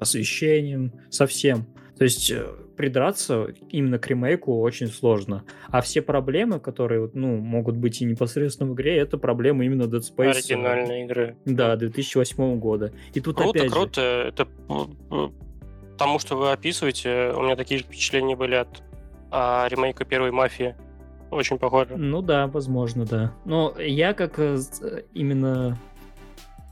освещением, со всем. То есть э, придраться именно к ремейку очень сложно. А все проблемы, которые ну, могут быть и непосредственно в игре, это проблемы именно Dead Space. Оригинальные игры. Да, 2008 года. И тут Круто, опять же- круто. Это м, м, тому, что вы описываете, у меня такие же впечатления были от а, ремейка первой мафии. Очень похоже. Ну да, возможно, да. Но я как э, э, именно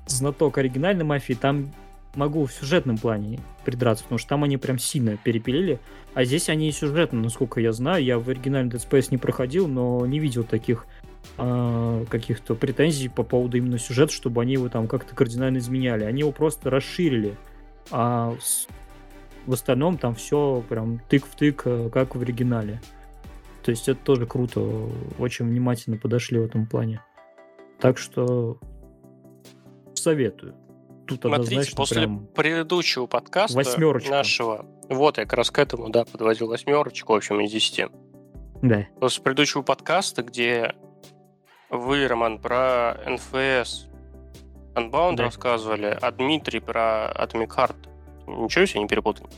знаток оригинальной мафии, там могу в сюжетном плане придраться, потому что там они прям сильно перепилили, а здесь они и сюжетно, насколько я знаю, я в оригинальный Dead Space не проходил, но не видел таких а, каких-то претензий по поводу именно сюжета, чтобы они его там как-то кардинально изменяли. Они его просто расширили, а в остальном там все прям тык в тык, э, как в оригинале. То есть это тоже круто, очень внимательно подошли в этом плане. Так что советую. Тут Смотрите, после прям предыдущего подкаста Восьмерочка. нашего, вот я как раз к этому, да, подводил восьмерочку, в общем, из десяти. Да. После предыдущего подкаста, где вы, Роман, про НФС Unbound Да. рассказывали, а Дмитрий про Atomic Heart. Ничего себе не перепутал.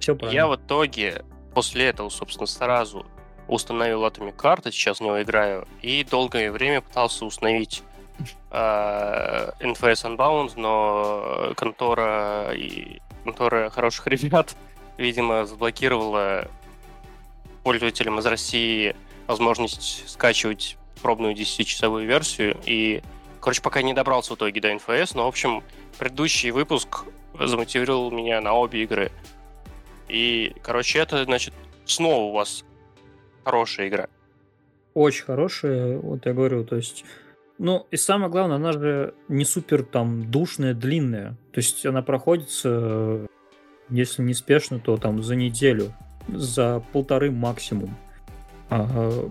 Все правильно. Я в итоге после этого, собственно, сразу установил Atomic и сейчас в него играю, и долгое время пытался установить э, NFS Unbound, но контора и контора хороших ребят видимо, заблокировала пользователям из России возможность скачивать пробную 10-часовую версию. И, короче, пока не добрался в итоге до НФС, но, в общем, предыдущий выпуск замотивировал меня на обе игры. И, короче, это, значит, снова у вас хорошая игра. Очень хорошая, вот я говорю, то есть... Ну, и самое главное, она же не супер там душная, длинная. То есть она проходится, если не спешно, то там за неделю, за полторы максимум. А,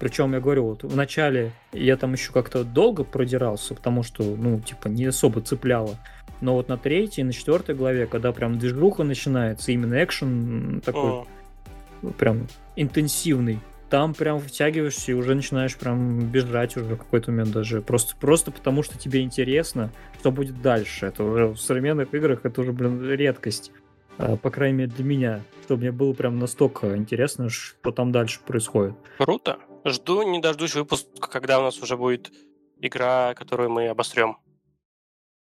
причем я говорю, вот в начале я там еще как-то долго продирался, потому что, ну, типа, не особо цепляло. Но вот на третьей, на четвертой главе, когда прям движуха начинается, именно экшен такой, О, прям интенсивный, там прям втягиваешься и уже начинаешь прям бежать уже в какой-то момент даже. Просто, просто потому, что тебе интересно, что будет дальше. Это уже в современных играх это уже, блин, редкость. А, По крайней мере, для меня. Чтобы мне было прям настолько интересно, что там дальше происходит. круто. Жду, не дождусь выпуска, когда у нас уже будет игра, которую мы обострем.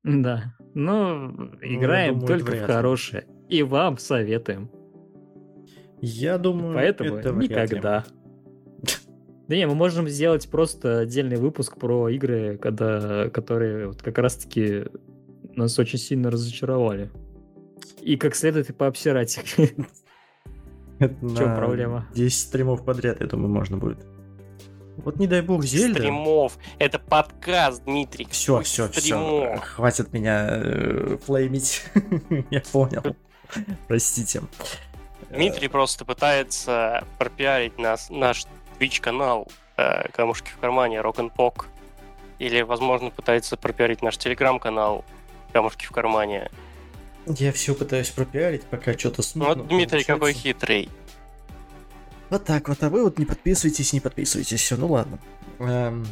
Да. Ну, играем думаю, только в хорошее. И вам советуем. Я думаю, Поэтому это никогда. Да не, мы можем сделать просто отдельный выпуск про игры, когда, которые вот как раз-таки нас очень сильно разочаровали. И как следует и пообсирать их. Это В чем проблема? 10 стримов подряд, я думаю, можно будет. Вот не дай бог Зельда. Стримов. Это подкаст, Дмитрий. Все, Какой все, все. стримов? Хватит меня э, флеймить. Я понял. Простите. Дмитрий просто пытается пропиарить нас, наш Twitch-канал э, «Камушки в кармане», Rock and Pok. Или, возможно, пытается пропиарить наш телеграм-канал «Камушки в кармане». Я все пытаюсь пропиарить, пока что-то Ну смутно вот Дмитрий какой получается. хитрый. Вот так вот, а вы вот не подписывайтесь, не подписывайтесь, все, ну ладно. Эм,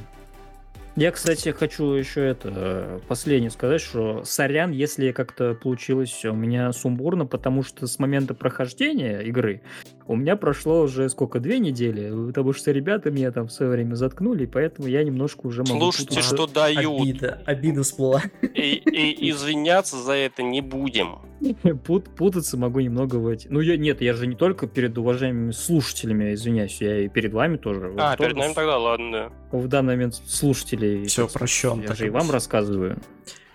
Я, кстати, хочу еще это э, последнее сказать, что сорян, если как-то получилось у меня сумбурно, потому что с момента прохождения игры у меня прошло уже сколько, две недели, потому что ребята меня там в свое время заткнули, и поэтому я немножко уже могу Слушайте, что дают. Обида, обида всплыла. И, и извиняться за это не будем. Пут- путаться могу немного в эти. Ну, я, нет, я же не только перед уважаемыми слушателями извиняюсь, я и перед вами тоже. А, тоже перед нами тогда ладно. В данный момент слушателей. Сказать, прощен, Я же и вам рассказываю.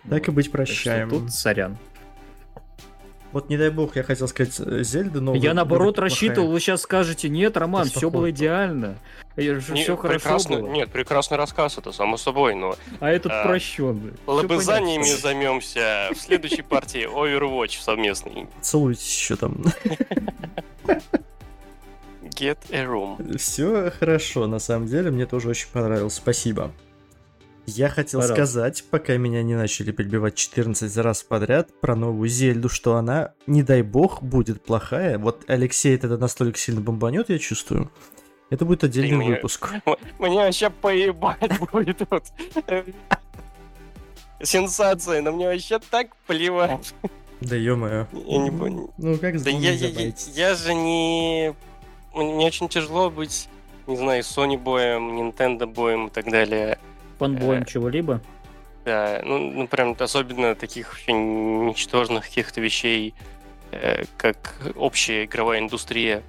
Так и быть, Так что прощаем. тут сорян. Вот не дай бог, я хотел сказать э, Зельда, но... я наоборот плохая. рассчитывал, вы сейчас скажете, нет, Роман, все было идеально. Не, Все хорошо прекрасно, было. Нет, прекрасный рассказ, это само собой, но А этот А, прощенный. Лобызаниями займемся в следующей партии Overwatch совместный. Целуйтесь еще там. Get a room. Все хорошо, на самом деле, мне тоже очень понравилось, спасибо. Я хотел Пожалуйста. сказать, пока меня не начали перебивать 14 раз подряд, про новую Зельду, что она, не дай бог, будет плохая. Вот Алексей это настолько сильно бомбанет, я чувствую. Это будет отдельный мне- выпуск. Мне вообще поебать будет тут. Сенсация, но мне вообще так плевать. Да ё-моё. Я не понял. Ну как Да я, я, я же не... Мне очень тяжело быть, не знаю, Sony боем, Nintendo боем и так далее. Фанбоем Э, чего-либо. Да, ну, ну прям особенно таких вообще ничтожных каких-то вещей, э, как общая игровая индустрия.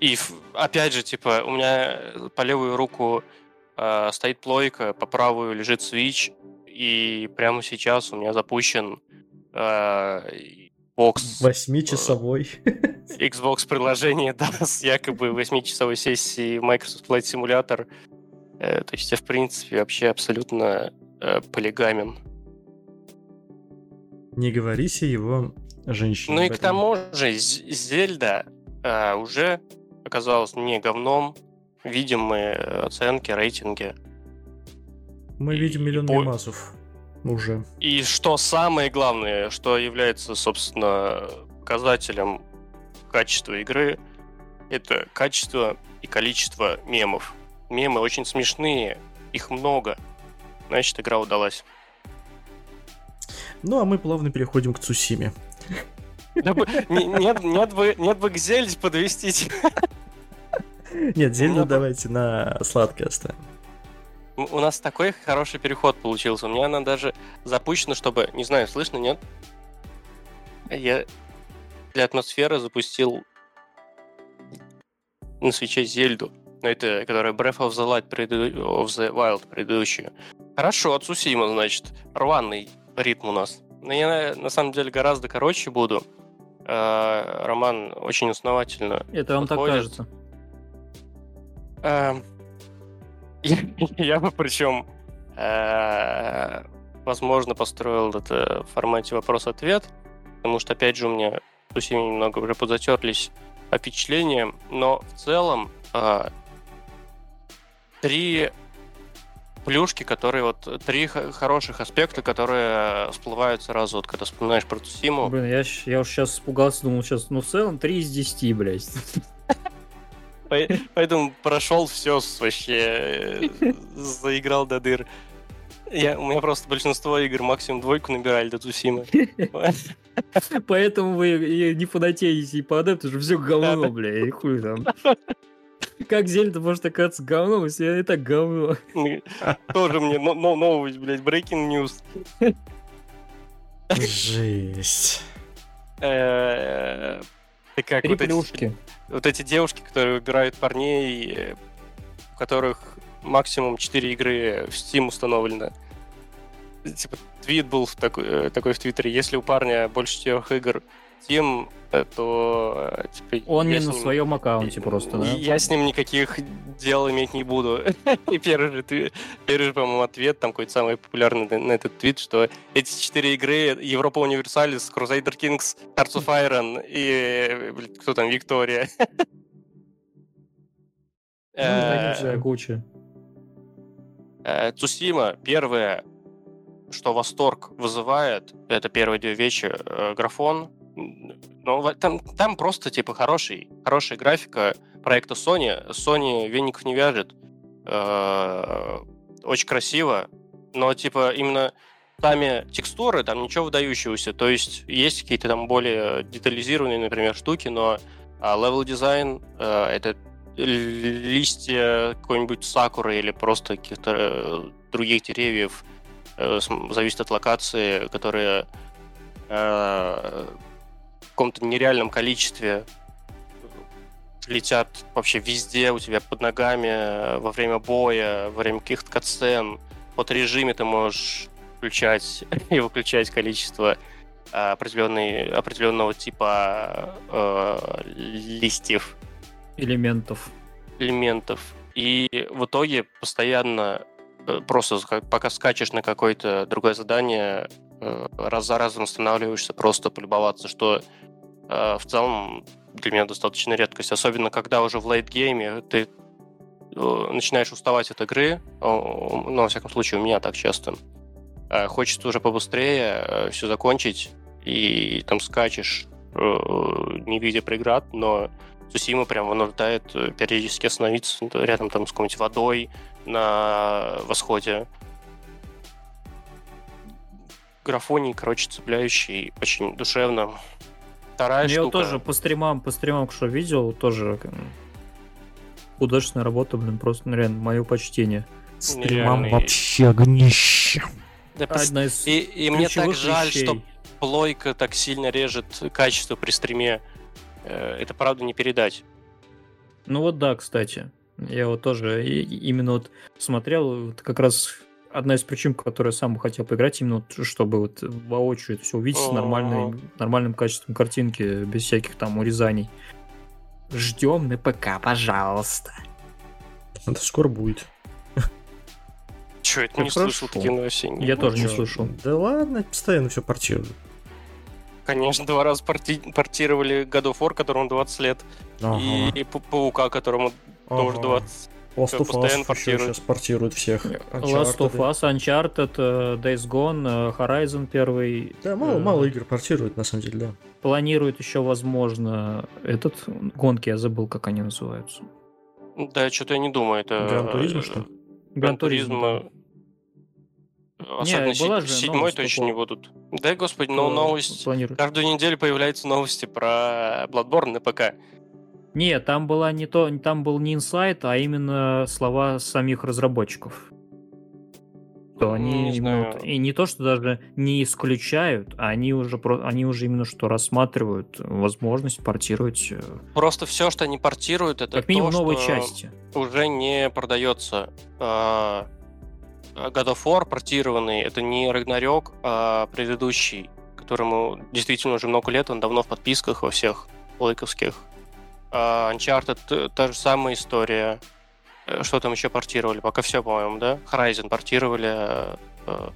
И опять же, типа, у меня по левую руку э, стоит плойка, по правую лежит Switch, и прямо сейчас у меня запущен э, бокс Восьмичасовой. Xbox приложение, да, с якобы 8-часовой сессией Microsoft Flight Simulator. Э, То есть я, в принципе, вообще абсолютно э, полигамен. Не говорите его женщине. Ну и к тому же Зельда э, уже оказалась не говном. Видим мы оценки, рейтинги. Мы видим миллион по- мемасов. Уже. И что самое главное, что является, собственно, показателем качества игры, это качество и количество мемов. Мемы очень смешные, их много. Значит, игра удалась. Ну а мы плавно переходим к Цусиме. Бы, нет бы к Зельде подвести. Нет, Зельду Ну, давайте на сладкое оставим. У нас такой хороший переход получился. У меня она даже запущена, чтобы... Не знаю, слышно, нет? Я... для атмосферы запустил на свече Зельду. Но это, которая Breath of the, Light, преду... of the Wild предыдущую. Хорошо, от Сусима, значит. Рваный ритм у нас. Но я на самом деле гораздо короче буду. Э, роман очень основательно Это вам так подходит. кажется. Эм, Я, бы причем, э, возможно, построил это в формате вопрос-ответ, потому что, опять же, у меня с Сусими немного уже подзатерлись впечатления, но в целом э, три плюшки, которые вот три хороших аспекта, которые всплывают сразу, вот когда вспоминаешь про Тусиму. Блин, я, я уж сейчас испугался, думал, сейчас, ну, в целом, 3 из 10, блядь. По- Поэтому прошел все вообще, э, заиграл до дыр. Я, у меня просто большинство игр максимум двойку набирали до Тусимы. Поэтому вы не фанатеете и по адепту, что все говно, бля, и хуй там. Как Зельда может оказаться говном, если я и так говно? Тоже мне но- но- новость, блядь, breaking news. Жесть. Э, ты как Три вот эти, плюшки. вот эти девушки, которые выбирают парней, у которых максимум 4 игры в Steam установлено. Типа, твит был в такой, э, такой в Твиттере. Если у парня больше четырех игр Steam, то... э, типа, Он не с на ним- своем аккаунте просто, да? Я с ним никаких дел иметь не буду. И первый же, первый же, по-моему, ответ, там какой-то самый популярный на, этот твит, что эти четыре игры Европа Универсалис, Crusader Kings, Hearts of Iron и, блин, кто там, Виктория. Ну, Э, куча. Э, Цусима, первое, что восторг вызывает, это первые две вещи, графон. Но там, там просто, типа, хороший, хорошая графика проекта Sony. Sony веников не вяжет. Э, Очень красиво, но, типа, именно сами текстуры, там ничего выдающегося. То есть есть какие-то там более детализированные, например, штуки, но level design это листья какой-нибудь сакуры или просто каких-то э, других деревьев, э, зависит от локации, которые э, каком-то нереальном количестве летят вообще везде у тебя под ногами э, во время боя, во время каких-то катсцен. Под режиме ты можешь включать и выключать количество э, определенной, определенного типа э, листьев Элементов. элементов. И в итоге постоянно э, просто пока скачешь на какое-то другое задание, раз за разом останавливаешься просто полюбоваться, что э, в целом для меня достаточно редкость. Особенно когда уже в лейтгейме ты э, начинаешь уставать от игры, ну, во всяком случае, у меня так часто. Э, Хочется уже побыстрее все закончить, и там скачешь, э, не видя преград, но Сусима прям вынуждает э, периодически остановиться рядом там с какой-нибудь водой на восходе. Графоний, короче, цепляющий, очень душевно. Вторая Ну, Я штука... тоже по стримам, по стримам, что видел, тоже художественная работа, блин, просто ну, реально мое почтение. Стримам вообще огнище. Да, пос- Одна из И, и мне так жаль, вещей. что плойка так сильно режет качество при стриме. Э, Это правда не передать. Ну вот да, кстати. Я вот тоже и- именно вот смотрел, вот как раз одна из причин, по которой я сам бы хотел поиграть, именно вот, чтобы вот воочию это все увидеть с Ага. нормальной, нормальным качеством картинки, без всяких там урезаний. Ждем на ПК, пожалуйста. Это скоро будет. Че, это Ну, не слышал такие новости? Я было. тоже не слышал. Да ладно, постоянно все портируют. Конечно, два раза порти- портировали God of War, которому 20 лет, и, и Пу- Паука, которому тоже 20. Last of Us еще портируют. сейчас портируют всех. Last of Uncharted. Us, Uncharted, э, Days Gone, э, Horizon первый. Да, мало, э, мало игр портируют, на самом деле, да. Планирует еще, возможно, этот гонки, я забыл, как они называются. Да, что-то я не думаю, это... Гран Туризмо, э, что ли? Гран Туризмо... Особенно Не, была же седьмой точно не будут. Да, господи, но новость... Планируют. Каждую неделю появляются новости про Bloodborne на ПК. Нет, там была не то, там был не инсайт, а именно слова самих разработчиков. что они Не знаю. и не то, что даже не исключают, а они уже про, они уже именно что рассматривают возможность портировать э, Просто все, что они портируют, это как минимум то, новые что части. уже не продается. А, God of War портированный, это не Ragnarok, а предыдущий, которому действительно уже много лет, он давно в подписках во всех лайковских. А Uncharted т- та же самая история. Э, Что там еще портировали? Пока все, по-моему, да? Horizon портировали. а,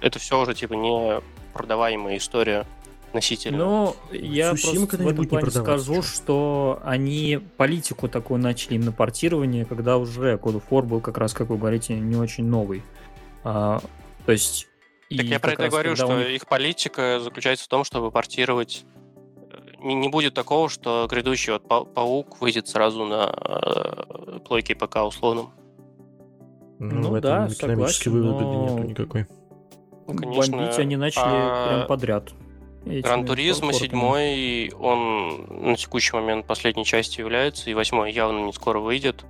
Это все уже типа не продаваемая история носителя. Ну, я Сусима просто в этом плане скажу, чё? что они политику такую начали именно портирование, когда уже God of War был как раз, как вы говорите, не очень новый. А, то есть... Так и я про это говорю, что них- их политика заключается в том, чтобы портировать. Не, не будет такого, что грядущий вот Па- паук выйдет сразу на э, плойке ПК условным. Ну в этом да, экономической выгоды но- нету никакой. Ну, конечно. Бомбить они начали а прям подряд. Гран форками. 7, он на текущий момент последней частью является, и 8 явно не скоро выйдет.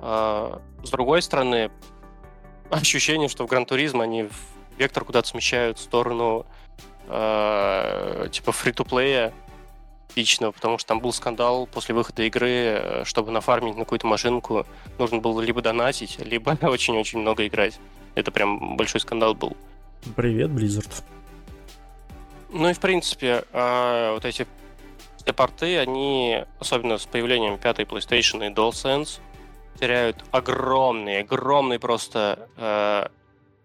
А, С другой стороны, ощущение, что в Гран Туризмо они в- вектор куда-то смещают в сторону э, типа фри-то-плея типичного, потому что там был скандал после выхода игры, э, чтобы нафармить на какую-то машинку, нужно было либо донатить, либо очень-очень много играть. Это прям большой скандал был. Привет, Blizzard. Ну и в принципе, а, вот эти все порты, они, особенно с появлением пятой PlayStation и DualSense, теряют огромный, огромный просто э,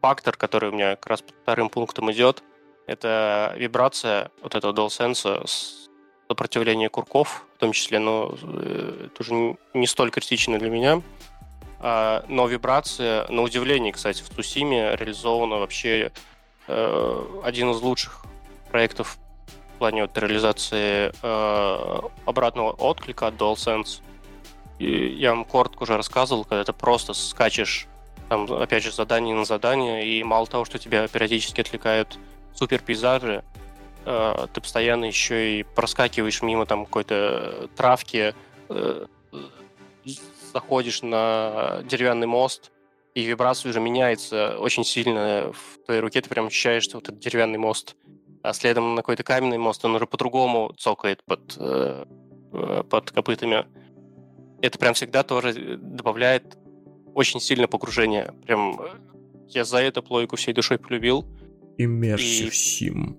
фактор, который у меня как раз вторым пунктом идет. Это вибрация вот этого DualSense с сопротивление курков, в том числе, но э, это уже не- столь критично для меня. А, но вибрация, на удивление, кстати, в Тусиме реализована вообще э, один из лучших проектов в плане вот реализации э, обратного отклика от DualSense. И я вам коротко уже рассказывал, когда ты просто скачешь, там, опять же, задание на задание, и мало того, что тебя периодически отвлекают супер пейзажи, э, ты постоянно еще и проскакиваешь мимо там какой-то травки, э, заходишь на деревянный мост, и вибрация уже меняется очень сильно в твоей руке, ты прям ощущаешь, что вот этот деревянный мост, а следом на какой-то каменный мост, он уже по-другому цокает под, э, э, под копытами. Это прям всегда тоже добавляет очень сильное погружение. Прям э, я за это плойку всей душой полюбил. Immersive И- Sim.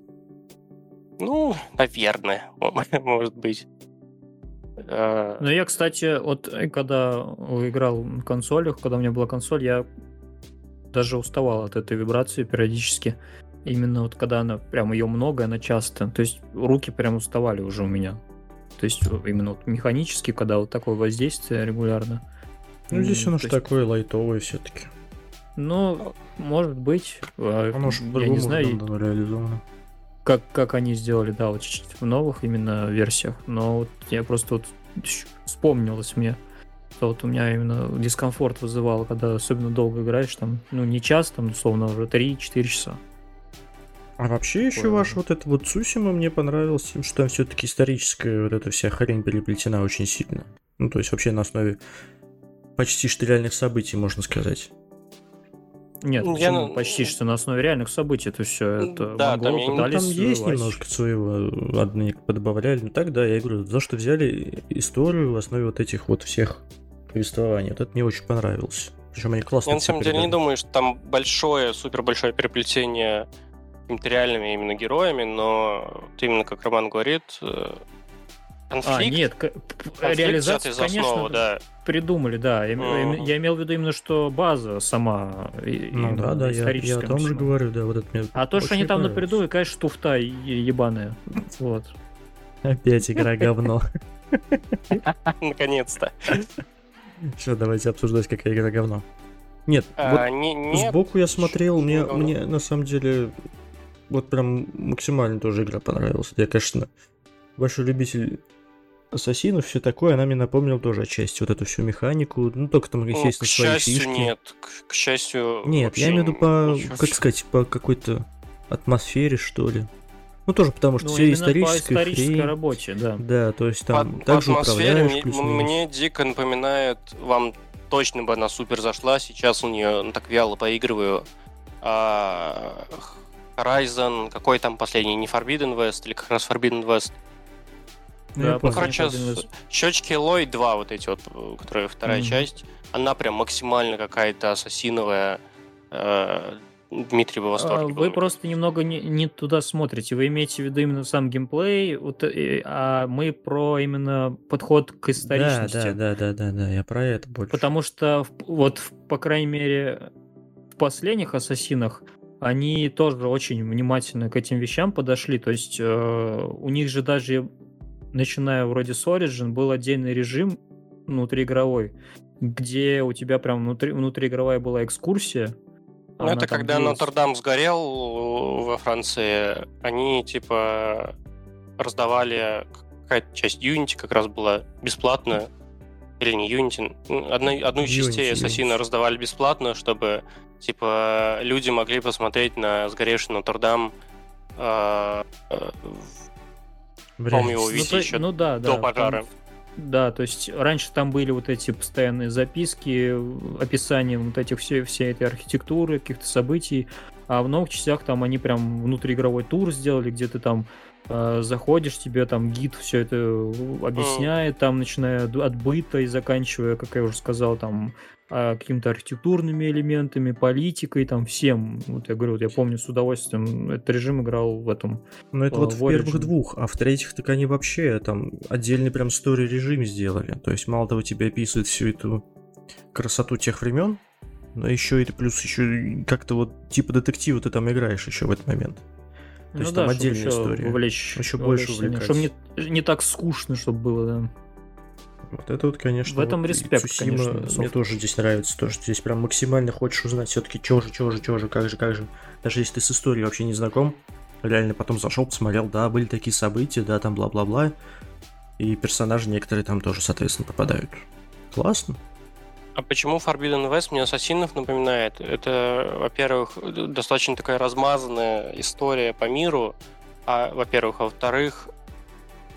Ну, наверное, может быть. Э, Ну, я, кстати, вот э, когда играл на консолях, когда у меня была консоль, я даже уставал от этой вибрации периодически. Именно вот когда она прям ее много, она часто. То есть руки прям уставали уже у меня. То есть именно вот механически, когда вот такое воздействие регулярно. Ну, здесь оно же есть, такое лайтовое все-таки. Ну, может быть. а, Оно же я не знаю, реализовано. Как, как они сделали, да, вот чуть-чуть в новых именно версиях. Но вот я просто вот вспомнилось мне, что вот у меня именно дискомфорт вызывало, когда особенно долго играешь, там, ну, не час, там, условно, уже 3-4 часа. А вообще еще Такое, ваш вот это вот Сусима мне понравилось тем, что там все-таки историческая вот эта вся хрень переплетена очень сильно. Ну, то есть вообще на основе почти что реальных событий, можно сказать. Нет, Ну, почему? я почти что на основе реальных событий это все, это Да, там монголы я не- Ну, пытались там есть власть. немножко своего, одни подобавляли. Ну так, да, я говорю, то, что взяли историю в основе вот этих вот всех повествований. Вот это мне очень понравилось. Причем они классно Я на самом деле не думаю, что там большое, супер большое переплетение какими-то реальными именно героями, но вот именно как Роман говорит, э, конфликт, А, нет, конфликт за конечно, основу, да. придумали, да. Я, Мгм. я- имел в виду именно, что база сама Ну да, да, я, я о том же говорю, да, вот это мне А то, что они там напридумали, конечно, туфта е- ебаная. Вот. Опять игра говно. Наконец-то. Все, давайте обсуждать, какая игра говно. Нет, вот А, не- нет, Сбоку я смотрел, мне, говно. мне на самом деле вот прям максимально тоже игра понравилась. Я, конечно, большой любитель ассасинов, все такое, она мне напомнила тоже отчасти вот эту всю механику. Ну, только там, ну, естественно, к свои счастью, фишки. нет. К, к счастью, Нет, я имею в виду по, ничего. как сказать, по какой-то атмосфере, что ли. Ну, тоже потому что Ну, все именно по историческая исторической хрень. работе, да. Да, то есть по, там по также атмосфере управляешь мне, мне дико напоминает вам точно бы она супер зашла. Сейчас у нее ну, так вяло поигрываю. А, Horizon, какой там последний, не Forbidden West или как раз Forbidden West? Ну, Да, понял. короче, West. Щечки Элой 2, вот эти вот, которая вторая Мгм. часть, она прям максимально какая-то ассасиновая. Э, Дмитрий бы в А, восторге был. Вы просто немного не, не туда смотрите. Вы имеете в виду именно сам геймплей, вот, э, а мы про именно подход к Да, историчности. да, да, да, да, да, я про это больше. Потому что, вот, по крайней мере, в последних ассасинах они тоже очень внимательно к этим вещам подошли. То есть э, у них же даже, начиная вроде с Origin, был отдельный режим внутриигровой, где у тебя прям внутри, внутриигровая была экскурсия. Ну, это когда длилась- Нотр-Дам сгорел во Франции, они типа раздавали какая-то часть Unity как раз была бесплатная. Или не Unity, ну, одну, одну из частей Unity, Ассасина раздавали бесплатно, чтобы типа люди могли посмотреть на сгоревший Нотр-Дам э, э, Реальности. его Ну, видеть то- еще ну да, да. до там- пожара. да, то есть раньше там были вот эти постоянные записки, описание вот этих все, всей этой архитектуры, каких-то событий, а в новых частях там они прям внутриигровой тур сделали, где ты там э, заходишь, тебе там гид все это объясняет, там начиная от быта и заканчивая, как я уже сказал, там какими-то архитектурными элементами, политикой, там всем. Вот я говорю, вот я помню с удовольствием этот режим играл в этом. Ну, это э, вот в первых двух, а в третьих так они вообще там отдельный прям стори режим сделали. То есть мало того тебе описывают всю эту красоту тех времен, но еще это плюс еще как-то вот типа детектива ты там играешь еще в этот момент. То есть там чтоб отдельная история. Вовлечь, больше вовлечь сильнее, Чтобы не, не так скучно, чтобы было, да. Вот это вот, конечно. В этом вот респект, Цусима конечно, Мне тоже здесь нравится, то, что здесь прям максимально хочешь узнать все-таки, чё же, чё же, чё же, как же, как же. Даже если ты с историей вообще не знаком, реально потом зашел, посмотрел, да, были такие события, да, там бла-бла-бла. И персонажи некоторые там тоже, соответственно, попадают. Классно. А почему Forbidden West мне Ассасинов напоминает? Это, во-первых, достаточно такая размазанная история по миру, а, во-первых, а во-вторых,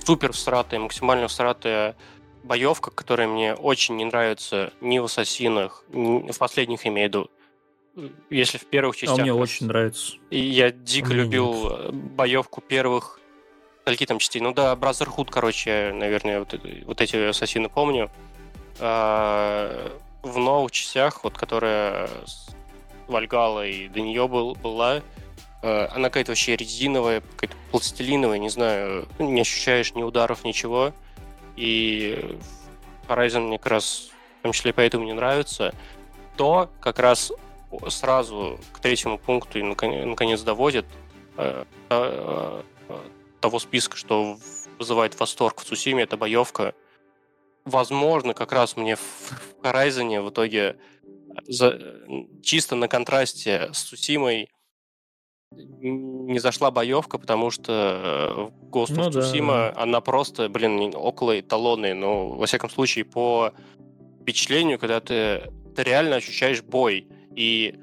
супер всратая, максимально всратая боевка, которая мне очень не нравится ни в Ассасинах, ни в последних имею в виду. Если в первых А частях... мне как очень нравится. И я дико Мне любил э, боевку первых скольки там частей. Ну да, Brotherhood, короче, наверное, вот, вот эти ассасины помню. А, в новых частях, вот которая с Вальгалой до нее был, была, э, она какая-то вообще резиновая, какая-то пластилиновая, не знаю, не ощущаешь ни ударов, ничего. И Horizon мне как раз в том числе поэтому не нравится. То как раз сразу к третьему пункту и наконец, доводит э, э, э, того списка, что вызывает восторг в Цусиме, это боевка. Возможно, как раз мне в в Horizon в итоге за- чисто на контрасте с Цусимой не зашла боевка, потому что э, в Ghost Ну of да, Tsushima она просто, блин, около эталонной, но во всяком случае по впечатлению, когда ты, ты реально ощущаешь бой. И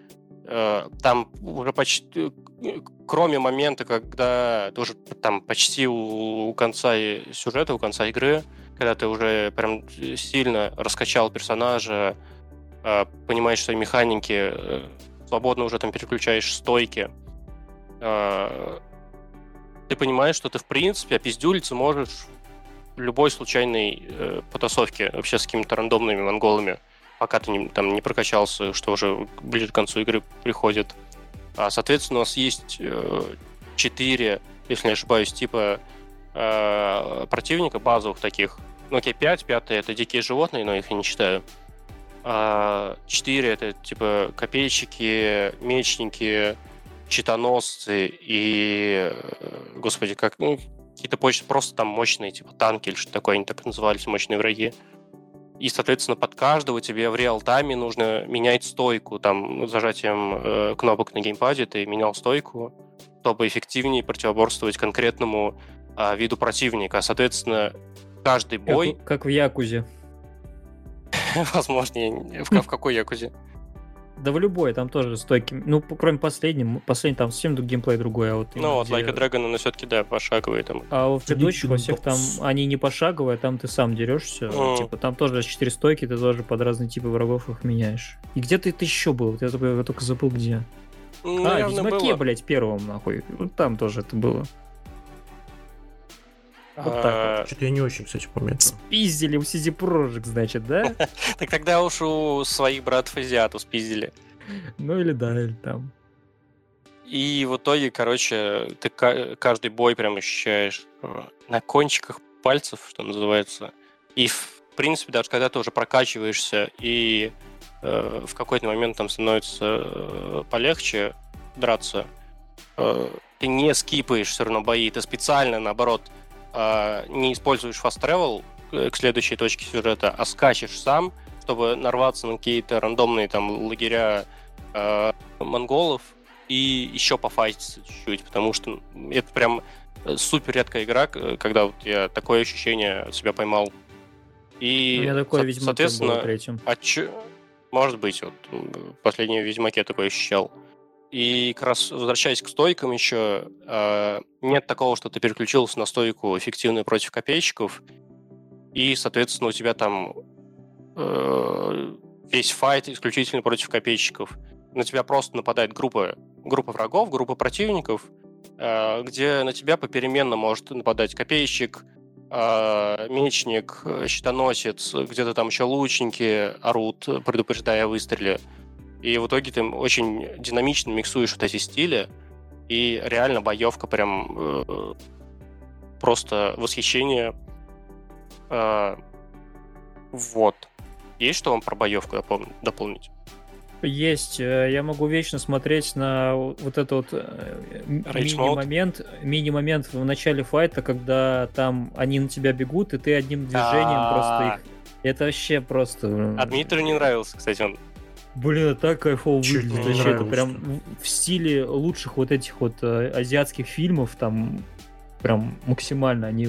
э, там уже почти, э, кроме момента, когда ты уже там почти у, у конца сюжета, у конца игры, когда ты уже прям сильно раскачал персонажа, э, понимаешь свои механики, э, свободно уже там переключаешь стойки, ты понимаешь, что ты в принципе опиздюлиться можешь в любой случайной э, потасовке вообще с какими-то рандомными монголами, пока ты не, там не прокачался, что уже ближе к концу игры приходит. А, соответственно, у нас есть э, четыре, если не ошибаюсь, типа э, противника базовых таких. Ну, окей, 5, пятый это дикие животные, но их я не считаю. А, Четыре это типа копейщики, мечники, щитоносцы и, э, господи, как, ну, какие-то просто там мощные, типа танки или что такое, они так назывались, мощные враги. И, соответственно, под каждого тебе в реал-тайме нужно менять стойку. Там зажатием э, кнопок на геймпаде ты менял стойку, чтобы эффективнее противоборствовать конкретному а, виду противника. Соответственно, каждый Как, бой, как в Якузе. возможно, в, в какой якузе? Да в любой, там тоже стойки. Ну, кроме последнего, последний там совсем геймплей другой, а вот... Ну, вот где- Like a Dragon, он все-таки, да, пошаговый там. А в предыдущих во всех там они не пошаговые, а там ты сам дерешься. Мгм. Типа там тоже 4 стойки, ты тоже под разные типы врагов их меняешь. И где ты, ты еще был? Вот Я только, я только забыл где. Ну, а, в Ведьмаке, было. блядь, первом, нахуй. Вот там тоже это было. Вот так А, Что-то я не очень, кстати, помню. Спиздили у CD Projekt, значит, да? Так тогда уж у своих братов азиатов спиздили. Ну или да, или там. И в итоге, короче, ты ка- каждый бой прям ощущаешь на кончиках пальцев, что называется. И, в принципе, даже когда ты уже прокачиваешься и э, в какой-то момент там становится э, полегче драться, э, ты не скипаешь все равно бои, ты специально, наоборот, э, не используешь fast travel к следующей точке сюжета, а скачешь сам, чтобы нарваться на какие-то рандомные там лагеря э, монголов и еще пофайтиться чуть-чуть, потому что это прям супер редкая игра, когда вот я такое ощущение от себя поймал. И, У меня такое, со- видимо, соответственно, третьим. а Может быть, вот м, в последнем Ведьмаке такое ощущал. И как раз возвращаясь к стойкам еще, э, нет такого, что ты переключился на стойку эффективную против копейщиков, и, соответственно, у тебя там э, весь файт исключительно против копейщиков. На тебя просто нападает группа, группа врагов, группа противников, э, где на тебя попеременно может нападать копейщик, мечник, щитоносец, где-то там еще лучники орут, предупреждая о выстреле. И в итоге ты очень динамично миксуешь вот эти стили, и реально боевка прям э, просто восхищение. Э, вот. Есть что вам про боевку допол- дополнить? Есть. э, Я могу вечно смотреть на вот этот вот э, мини-момент, мини-момент в начале файта, когда там они на тебя бегут, и ты одним движением просто их... Это вообще просто... э, А Дмитрию не нравился, кстати, он. Блин, это так кайфово Чуть выглядит. Вообще, это прям в- стиле лучших вот этих вот э, азиатских фильмов, там прям максимально они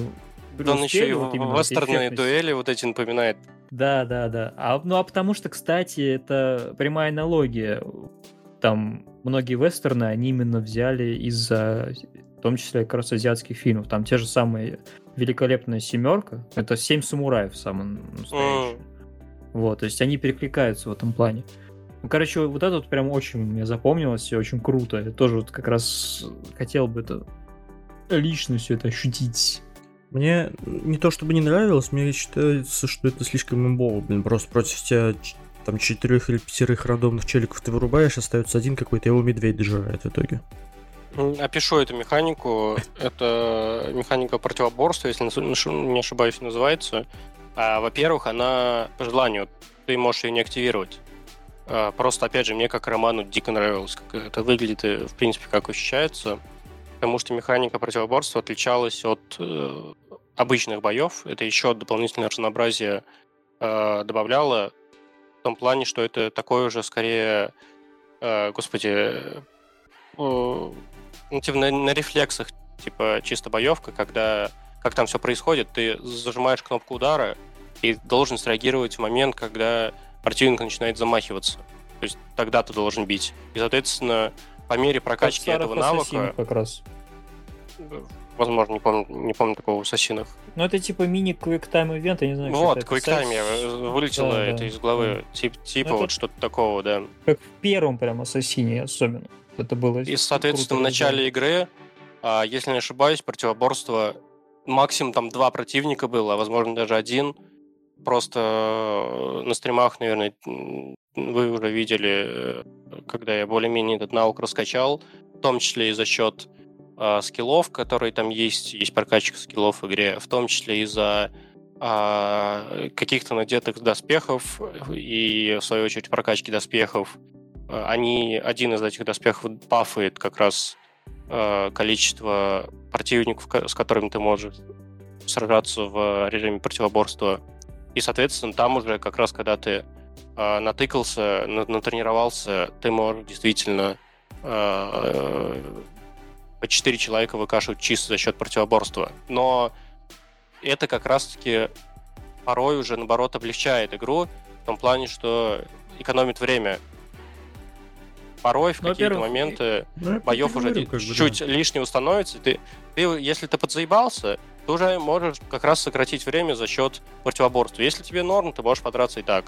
Да он еще и вот вестерные дуэли вот эти напоминает. Да, да, да. А, ну а потому что, кстати, это прямая аналогия. Там многие вестерны, они именно взяли из-за, в том числе, как раз азиатских фильмов. Там те же самые «Великолепная семерка». Это «Семь самураев» самый настоящий. Вот, то есть они перекликаются в этом плане. Ну, короче, вот это вот прям очень мне запомнилось и очень круто. Я тоже вот как раз хотел бы это лично все это ощутить. Мне не то чтобы не нравилось, мне считается, что это слишком имбово, блин, просто против тебя там четырех или пятерых рандомных челиков ты вырубаешь, остается один какой-то, его медведь дожирает в итоге. Опишу эту механику. Это механика противоборства, если не ошибаюсь, называется. А, Во-первых, она по желанию. Ты можешь ее не активировать. А, Просто, опять же, мне как роману дико нравилось, как это выглядит и, в принципе, как ощущается. Потому что механика противоборства отличалась от э, обычных боев. Это еще дополнительное разнообразие э, добавляло в том плане, что это такое уже скорее, э, господи, э, типа на, на рефлексах, типа чисто боевка, когда как там все происходит, ты зажимаешь кнопку удара и должен среагировать в момент, когда противник начинает замахиваться. То есть тогда ты должен бить. И, соответственно, по мере прокачки Как этого навыка, как раз. возможно, не помню, не помню такого в ассасинах. Ну, это типа мини-квиктайм ивент, я не знаю, Вот, описать. я, э, вылетело Да, это да. из головы. Тип- типа Это- вот что-то такого, да. Как в первом прям Ассасине особенно. Это было И, соответственно, в начале игры, а, если не ошибаюсь, противоборство максимум там два противника было, а возможно даже один. Просто э, на стримах, наверное, вы уже видели, э, когда я более-менее этот навык раскачал, в том числе и за счет а, скиллов, которые там есть, есть прокачка скиллов в игре, в том числе из-за а, каких-то надетых доспехов и, в свою очередь, прокачки доспехов. А, Они, один из этих доспехов пафает как раз а, количество противников, ко- с которыми ты можешь сражаться в режиме противоборства. И, соответственно, там уже как раз, когда ты а, натыкался, на- натренировался, ты можешь действительно э, по 4 человека выкашивать чисто за счет противоборства. Но это как раз-таки порой уже, наоборот, облегчает игру в том плане, что экономит время. Порой в Ну, какие-то моменты Ну, я боев уже говорю, как бы, чуть-чуть лишнего становится. Ты, ты, если ты подзаебался, ты уже можешь как раз сократить время за счет противоборства. Если тебе норм, ты можешь подраться и так.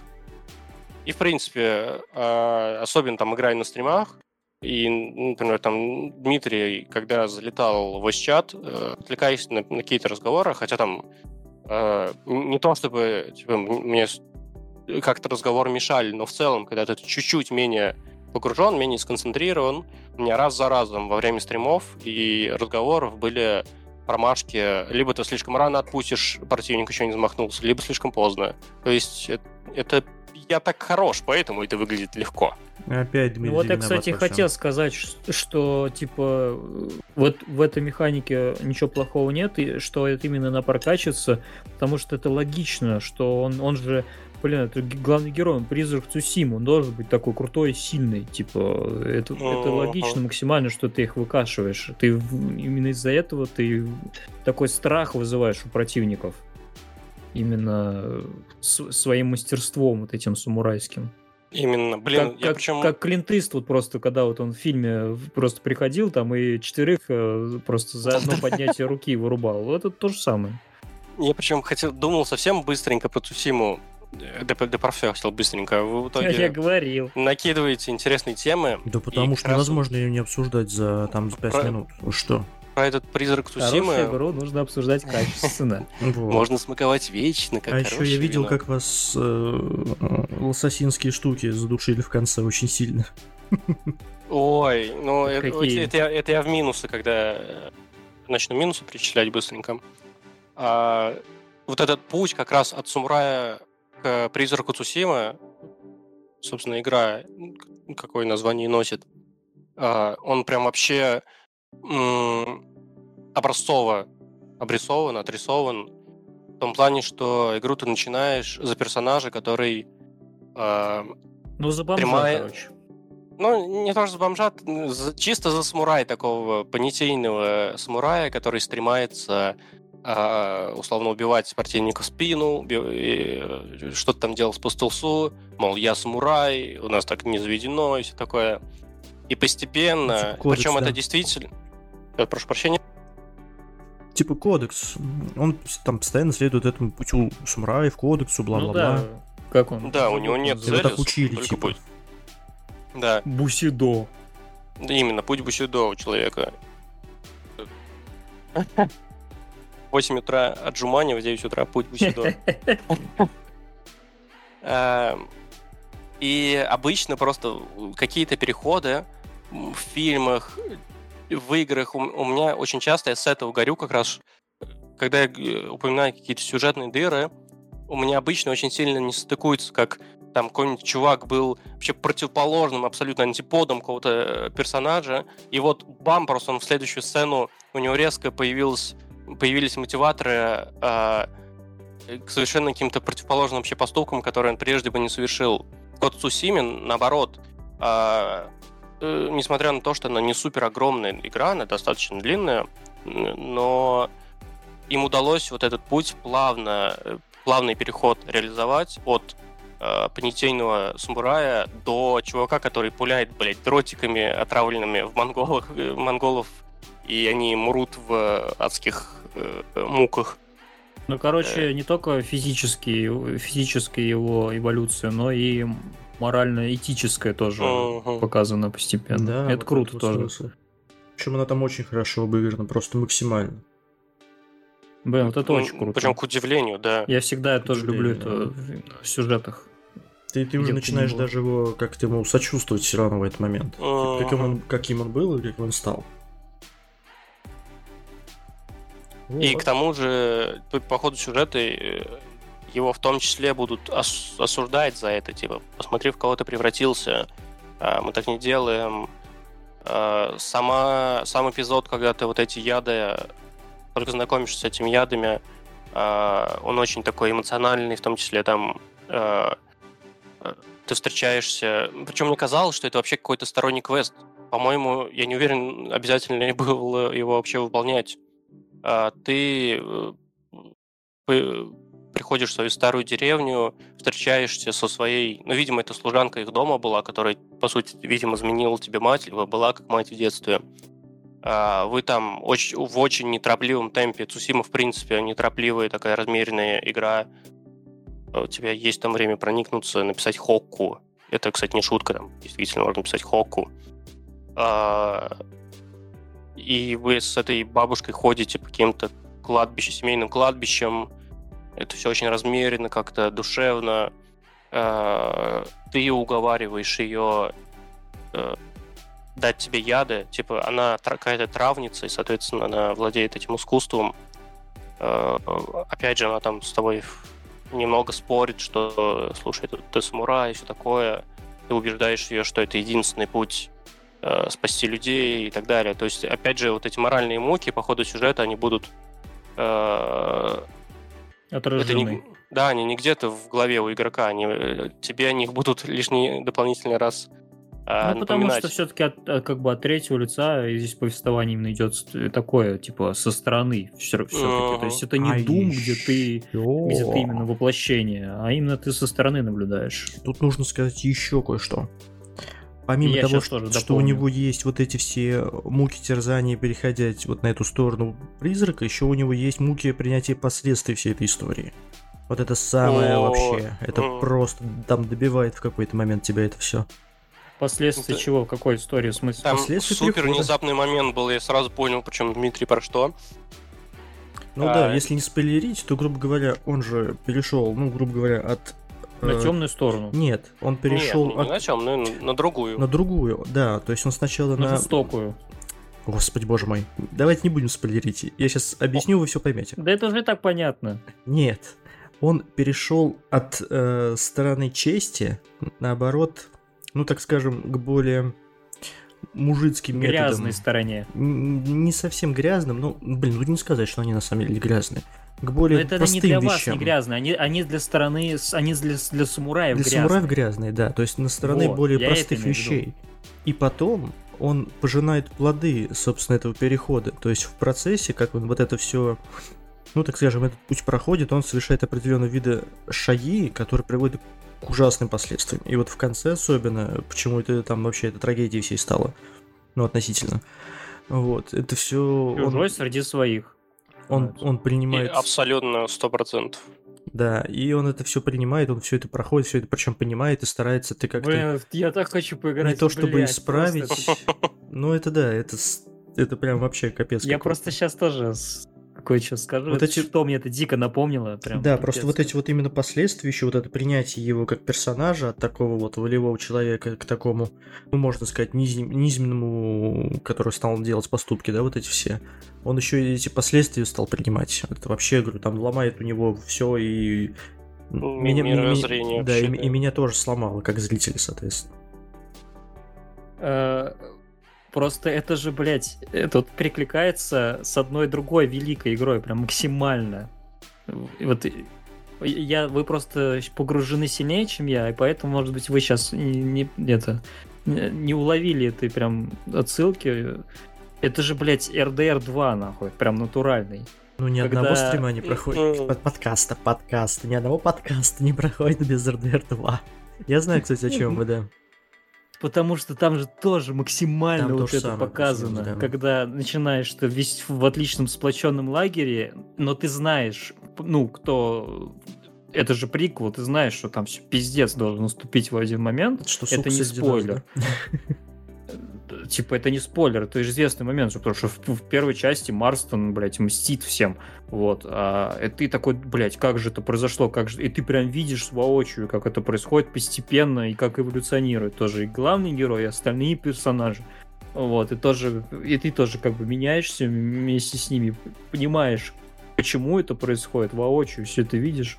И, в принципе, э, особенно там играя на стримах, и, например, там Дмитрий, когда залетал в чат, э, отвлекаясь на, на какие-то разговоры, хотя там э, не то чтобы типа, мне как-то разговор мешали, но в целом, когда ты чуть-чуть менее погружен, менее сконцентрирован, у меня раз за разом во время стримов и разговоров были промашки, либо ты слишком рано отпустишь, противник еще не замахнулся, либо слишком поздно. То есть э- это я так хорош, поэтому это выглядит легко. Опять Ну Дмитрий вот я, кстати, во всем. хотел сказать, ш- что, типа, вот в этой механике ничего плохого нет, и что это именно она прокачивается, потому что это логично, что он, он же, блин, это главный герой, он призрак Цусимы, он должен быть такой крутой и сильный, типа, это, это Мгм. логично максимально, что ты их выкашиваешь. Ты именно из-за этого ты такой страх вызываешь у противников. Именно с- своим мастерством вот этим самурайским. Именно, блин, Как, я как, причем... как Клинт Иствуд просто, когда вот он в фильме просто приходил там и четырех э, просто за одно поднятие руки вырубал. Это то же самое. Я причем хотел, думал совсем быстренько про Цусиму. Де Парфе хотел быстренько. Вы в итоге Я говорил. накидываете интересные темы. Да потому что невозможно ее не обсуждать за там за 5 Про- минут. Что? Про этот призрак Хорошую Цусимы игру нужно обсуждать качественно. Вот. можно смаковать вечно, как а еще я видел, вино. как вас э, лососинские штуки задушили в конце очень сильно. Ой, ну это, Какие? это я, это я в минусы, когда э, начну минусы перечислять быстренько. А, вот этот путь как раз от самурая к призраку Цусимы, собственно, игра, какое название носит, а, он прям вообще образцово обрисован, отрисован в том плане, что игру ты начинаешь за персонажа, который а, Ну, за бомжа, Прямая- короче. ну, не то что за бомжа, чисто за самурая такого понятийного самурая, который стремается а, условно убивать противника в спину, э, что-то там делать по стелсу, мол, я самурай, у нас так не заведено и все такое. И постепенно, Типа кодекс, причем это да. действительно... Э, Прошу прощения. Типа кодекс. Он там постоянно следует этому путю самураев, кодексу, Ну бла-бла-бла. да. Как он? Да, у него нет Его цели, так учили, типа. путь. Да, Бусидо. да, именно, путь Бусидо у человека. В 8 утра отжимания, в 9 утра путь Бусидо. Эм, И обычно просто какие-то переходы в фильмах, в играх, у меня очень часто я с этого горю как раз, когда я э, упоминаю какие-то сюжетные дыры, у меня обычно очень сильно не стыкуется, как там какой-нибудь чувак был вообще противоположным, абсолютно антиподом какого-то э, персонажа, и вот бам, просто он в следующую сцену, у него резко появилось, появились мотиваторы э, к совершенно каким-то противоположным вообще поступкам, которые он прежде бы не совершил. Вот Сусимин, наоборот, а, э, несмотря на то, что она не супер огромная игра, она достаточно длинная, но им удалось вот этот путь плавно, э, плавный переход реализовать от э, понятийного самурая до чувака, который пуляет, блядь, дротиками, отравленными в монголах, э, монголов, и они мрут в адских э, муках. Ну, короче, не только физический, физическая его эволюция, но и морально-этическая тоже Мгм. показана постепенно. Да, это вот круто вот тоже. смысл. Причем она там очень хорошо обыграна, просто максимально. Блин, вот это очень круто. Причем к удивлению, да. Я всегда тоже люблю это в сюжетах. Ты, ты уже начинаешь даже его как-то ему сочувствовать все равно в этот момент. Каким он, каким он был и каким он стал. И Вот. к тому же, по, по ходу сюжета э, его в том числе будут ос- осуждать за это, типа, посмотри, в кого ты превратился, а, мы так не делаем. А, Сама, сам эпизод, когда ты вот эти яды, только знакомишься с этими ядами, а, он очень такой эмоциональный, в том числе там а, а, ты встречаешься... Причем мне казалось, что это вообще какой-то сторонний квест. По-моему, я не уверен, обязательно ли было его вообще выполнять. А, ты э, приходишь в свою старую деревню, встречаешься со своей, ну, видимо, это служанка их дома была, которая, по сути, видимо, изменила тебе мать, либо была как мать в детстве. А, вы там очень, в очень неторопливом темпе. Цусима, в принципе, неторопливая такая размеренная игра. У тебя есть там время проникнуться, написать хокку. Это, кстати, не шутка, там действительно можно написать хокку. И вы с этой бабушкой ходите по каким-то кладбищем, семейным кладбищем. Это все очень размеренно, как-то душевно. А, ты уговариваешь ее э, дать тебе яды. Типа, она какая-то травница, и, соответственно, она владеет этим искусством. Э, опять же, она там с тобой немного спорит, что, слушай, ты, ты самурай и все такое. Ты убеждаешь ее, что это единственный путь э, спасти людей и так далее. То есть, опять же, вот эти моральные муки по ходу сюжета, они будут... Э, Отражены. Не, да, они не где-то в голове у игрока, они, э, тебе о них будут лишний дополнительный раз а, ну, потому что все-таки от, от, как бы от третьего лица здесь повествование именно идет такое, типа, со стороны все-таки. То есть это не а Doom, где ты, где ты именно воплощение, а именно ты со стороны наблюдаешь. Тут нужно сказать еще кое-что. Помимо Я того, что, что у него есть вот эти все муки терзания, переходя вот на эту сторону призрака, еще у него есть муки принятия последствий всей этой истории. Вот это самое О, вообще. Это просто там добивает в какой-то момент тебя это все. Последствия это... чего? В какой истории? В смысле? Там супер перехода. внезапный момент был, я сразу понял, почему Дмитрий про что. Ну а... да, если не спойлерить, то, грубо говоря, он же перешел, ну, грубо говоря, от на э, темную сторону. Нет, он перешел Нет, не от... на темную, на другую. На другую, да. То есть он сначала на... На жестокую. Господи, боже мой. Давайте не будем спойлерить. Я сейчас объясню, вы все поймете. Да это уже так понятно. Нет. Он перешел от э, стороны чести, наоборот, ну так скажем, к более мужицким грязной методам. Грязной стороне. Не совсем грязным, ну, блин, ну не сказать, что они на самом деле грязные. К более Но это простым не для вещам. вас не грязные, они, они для стороны, они для, для самураев для грязные. самураев грязные, да, то есть на стороны вот, более простых вещей. И потом он пожинает плоды, собственно, этого перехода. То есть в процессе, как он вот это все ну, так скажем, этот путь проходит, он совершает определенного вида шаги, которые приводят к ужасным последствиям. И вот в конце особенно, почему это там вообще эта трагедия всей стала, ну, относительно. Вот, это все... Чужой он, среди своих. Он, он принимает... И абсолютно, сто процентов. Да, и он это все принимает, он все это проходит, все это причем понимает и старается ты как-то... Блин, я так хочу поиграть. Не то чтобы блядь, исправить, просто... ну это да, это, это прям вообще капец. Я просто сейчас тоже кое-что скажу. Вот эти... Что мне это дико напомнило. Прям, да, просто вот эти вот именно последствия, еще вот это принятие его как персонажа от такого вот волевого человека к такому, ну, можно сказать, низ... низменному, который стал делать поступки, да, вот эти все. Он еще и эти последствия стал принимать. Это вообще, говорю, там ломает у него все и... Меня, меня, да, и, и меня тоже сломало, как зрителя, соответственно. Э, Просто это же, блядь, это перекликается с одной другой великой игрой, прям максимально. Вот я, вы просто погружены сильнее, чем я, и поэтому, может быть, вы сейчас не, не, это, не уловили этой прям отсылки. Это же, блядь, RDR 2, нахуй, прям натуральный. Ну, ни Когда... одного стрима не проходит. Под подкаста, подкаста. Ни одного подкаста не проходит без RDR 2. Я знаю, кстати, о чем вы, да потому что там же тоже максимально там вот это показано, да. когда начинаешь ты весь в отличном сплоченном лагере, но ты знаешь, ну, кто это же приквел, ты знаешь, что там все пиздец должен наступить в один момент. Что, это не спойлер. Да? Типа, это не спойлер, это известный момент, потому что в, в первой части Марстон, блядь, мстит всем, вот, а и ты такой, блядь, как же это произошло, как же, и ты прям видишь воочию, как это происходит постепенно и как эволюционирует тоже и главный герой, и остальные персонажи, вот, и тоже, и ты тоже как бы меняешься вместе с ними, понимаешь, почему это происходит воочию, все это видишь,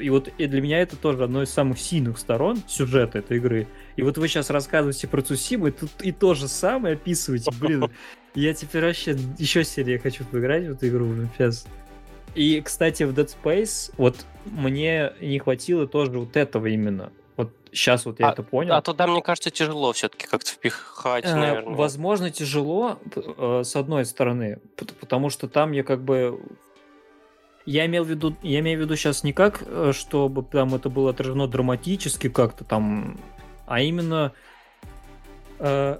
и вот и для меня это тоже одно из самых сильных сторон сюжета этой игры. И вот вы сейчас рассказываете про Цусиму, и тут и то же самое описываете. Блин, я теперь вообще еще сильнее хочу поиграть в эту игру уже сейчас. И, кстати, в Dead Space вот мне не хватило тоже вот этого именно. Вот сейчас вот я а, это понял. А туда, мне кажется, тяжело все-таки как-то впихать, э, наверное. Возможно, тяжело, э, с одной стороны, потому что там я как бы Я имел в виду, я имею в виду сейчас не как, э, чтобы там это было отражено драматически как-то там, а именно э,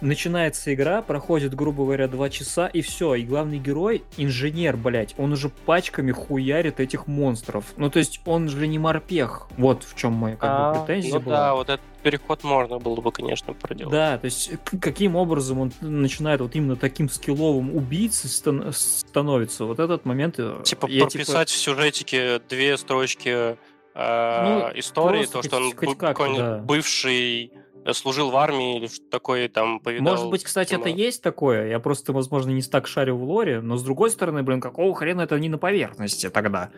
начинается игра, проходит, грубо говоря, два часа, и все. И главный герой, инженер, блядь, он уже пачками хуярит этих монстров. Ну, то есть он же не морпех. Вот в чем моя как бы, А, претензия ну была. да, вот этот переход можно было бы, конечно, проделать. Да, то есть каким образом он начинает вот именно таким скилловым убийцей стан- становится. Вот этот момент... э, Типа я, прописать в сюжетике две строчки э, Ну, истории, то, что он хоть- да. бывший служил в армии или что такое там повидал. Может быть, кстати, это есть такое. Я просто, возможно, не так шарю в лоре, но с другой стороны, блин, какого хрена это не на поверхности тогда?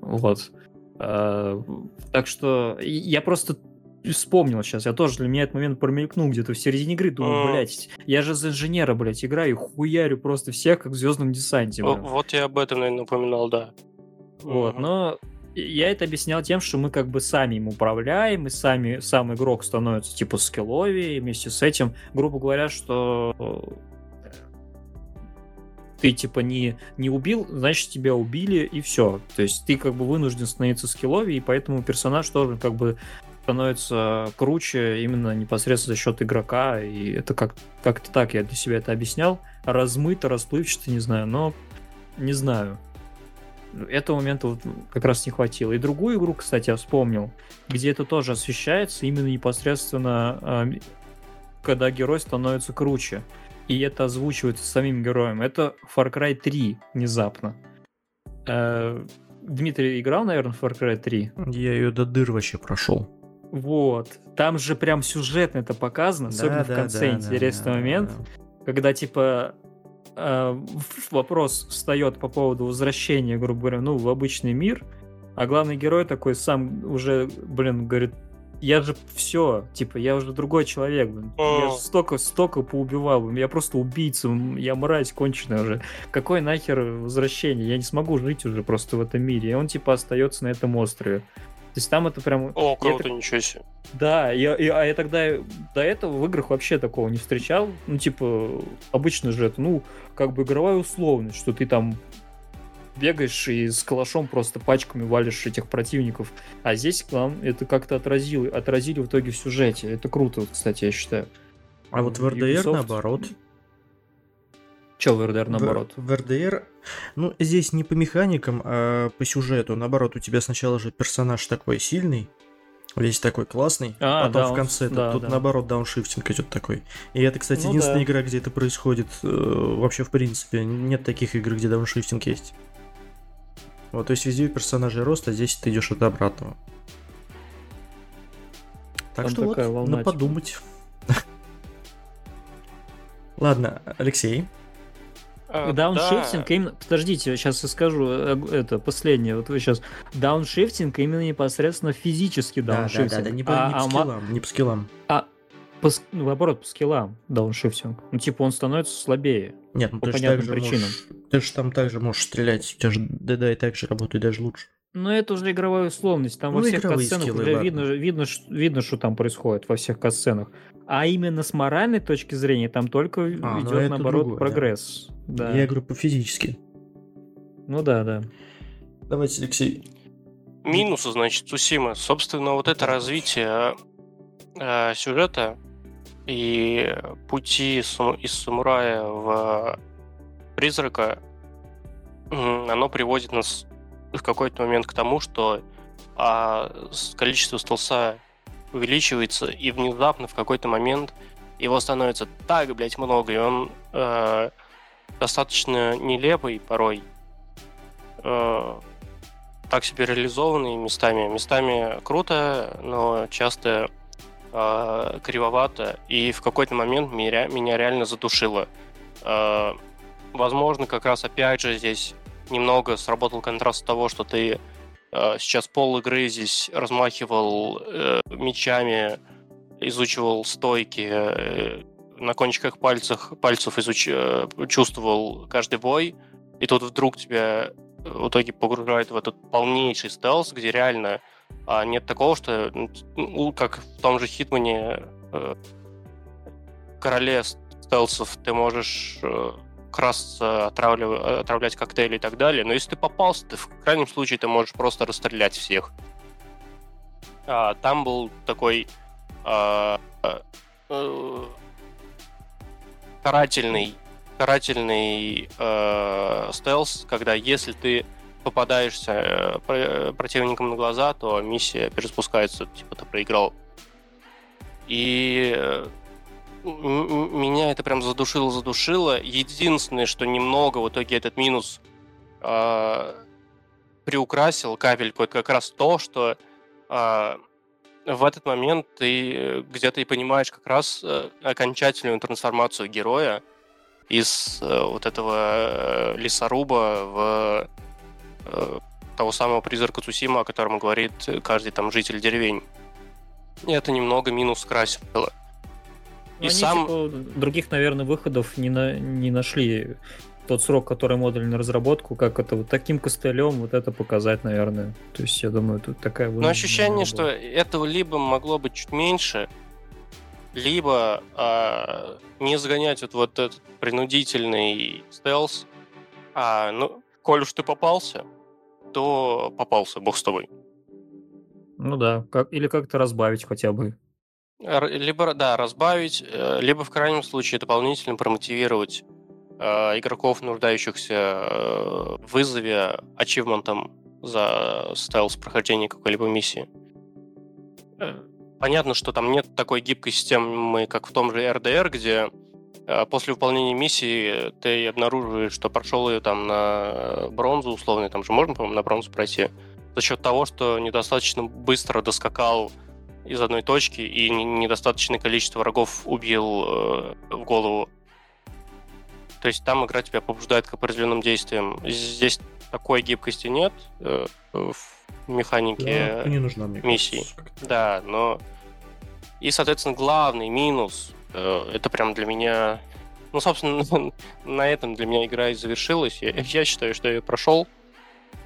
Вот. Э, Так что я просто вспомнил сейчас, я тоже для меня этот момент промелькнул где-то в середине игры, думаю, блядь, я же за инженера, блядь, играю, и хуярю просто всех, как в Звездном десанте. Блин. Вот я об этом, наверное, напоминал, да. Вот, но я это объяснял тем, что мы как бы сами им управляем, и сами, сам игрок становится типа скилловее, и вместе с этим, грубо говоря, что э, ты типа не, не убил, значит тебя убили, и все. То есть ты как бы вынужден становиться скилловее, и поэтому персонаж тоже как бы становится круче именно непосредственно за счет игрока, и это как, как-то так я для себя это объяснял. Размыто, расплывчато, не знаю, но не знаю. Этого момента как раз не хватило. И другую игру, кстати, я вспомнил, где это тоже освещается именно непосредственно, а, когда герой становится круче. И это озвучивается самим героем. Это Far Cry 3 внезапно. Э, Дмитрий играл, наверное, в Far Cry 3? Я ее до дыр вообще прошел. Вот. Там же прям сюжетно это показано, особенно в конце интересный момент, когда типа э, в- вопрос встает по поводу возвращения, грубо говоря, ну, в обычный мир, а главный герой такой сам уже, блин, говорит, я же все, типа, я уже другой человек, блин. Я же столько, столько поубивал, я просто убийца, я мразь конченая уже. Какое нахер возвращение? Я не смогу жить уже просто в этом мире. И он, типа, остается на этом острове. То есть там это прям... О, Я круто, так- ничего себе. Да, я, и- а я тогда до этого в играх вообще такого не встречал. Ну, типа, обычно же это, ну, как бы игровая условность, что ты там бегаешь и с калашом просто пачками валишь этих противников. А здесь главное, это как-то отразили, отразили в итоге в сюжете. Это круто, вот, кстати, я считаю. А вот в РДР Ubisoft- наоборот. Че в РДР В- наоборот? В, РДР, ну, здесь не по механикам, а по сюжету. Наоборот, у тебя сначала же персонаж такой сильный, весь такой классный, А, потом да, в он- конце да, тут да. наоборот дауншифтинг идет такой. И это, кстати, Ну единственная да. игра, где это происходит. э, вообще, в принципе, нет таких игр, где дауншифтинг есть. Вот, то есть везде персонажей рост, а здесь ты идешь от обратного. Так Там что вот, волна, на подумать. Ладно, Алексей. А, Дауншифтинг да. именно... Подождите, сейчас я скажу э, это последнее. Вот вы сейчас... Дауншифтинг именно непосредственно физический дауншифтинг. не, по, А- не по а скиллам, не по скиллам. по с- ну, наоборот, по скиллам дауншифтинг. Ну, типа, он становится слабее. Нет, ну По ты же понятным причинам. можешь, ты же там также можешь стрелять, у тебя же ДД и так же работает даже лучше. Но это уже игровая условность. Там во Ну, всех игровые катсценах скиллы, уже ладно. видно, видно, видно, что там происходит во всех катсценах. А именно с моральной точки зрения там только ну идет, наоборот, другое, да. прогресс. Да. Я говорю по-физически. Ну да, да. Давайте, Алексей. Минусы, значит, Сусима. Собственно, вот это развитие э, сюжета и пути из самурая в призрака, оно приводит нас в какой-то момент к тому, что а, количество стелса увеличивается, и внезапно в какой-то момент его становится так, блядь, много, и он э, достаточно нелепый порой, э, так себе реализованный местами. Местами круто, но часто э, кривовато, и в какой-то момент меня, меня реально задушило. Э, возможно, как раз опять же здесь немного сработал контраст того, что ты э, сейчас пол игры здесь размахивал э, мечами, изучивал стойки, э, на кончиках пальцев, пальцев изуч... э, чувствовал каждый бой, и тут вдруг тебя в итоге погружает в этот полнейший стелс, где реально а, нет такого, что ну, как в том же Хитмане э, короле стелсов ты можешь э, красться, отравля- отравлять коктейли и так далее. Но если ты попался, ты в крайнем случае ты можешь просто расстрелять всех. А, там был такой а, а, карательный, карательный э, стелс, когда если ты попадаешься э, противникам на глаза, то миссия перезапускается, типа ты проиграл. И э, меня это прям задушило-задушило. Единственное, что немного в итоге этот минус э, приукрасил капельку, это как раз то, что э, в этот момент ты где-то и понимаешь как раз э, окончательную трансформацию героя из э, вот этого э, лесоруба в э, того самого призрака Цусима, о котором говорит каждый там житель деревень. И это немного минус красило. И они, сам... Типа, других, наверное, выходов не, на... не нашли тот срок, который модуль на разработку, как это вот таким костылем вот это показать, наверное. То есть, я думаю, тут такая... Но ощущение, что этого либо могло быть чуть меньше, либо а, не загонять вот, вот этот принудительный стелс, а, ну, коль уж ты попался, то попался, бог с тобой. Ну да, как, или как-то разбавить хотя бы. Либо, да, разбавить, э, либо в крайнем случае дополнительно промотивировать э, игроков, нуждающихся э, в вызове ачивментом за стелс прохождения какой-либо миссии. Э, понятно, что там нет такой гибкой системы, как в том же RDR, где после выполнения миссии ты обнаруживаешь, что прошел ее там на бронзу условно, там же можно, по-моему, на бронзу пройти, за счет того, что недостаточно быстро доскакал из одной точки и недостаточное количество врагов убил э, в голову. То есть там игра тебя побуждает к определенным действиям. Здесь такой гибкости нет э, в механике да, не нужна, мне миссии. Кажется, да, но... И, соответственно, главный минус, э, это прям для меня... Ну, собственно, на этом для меня игра и завершилась. Я, я считаю, что я прошел.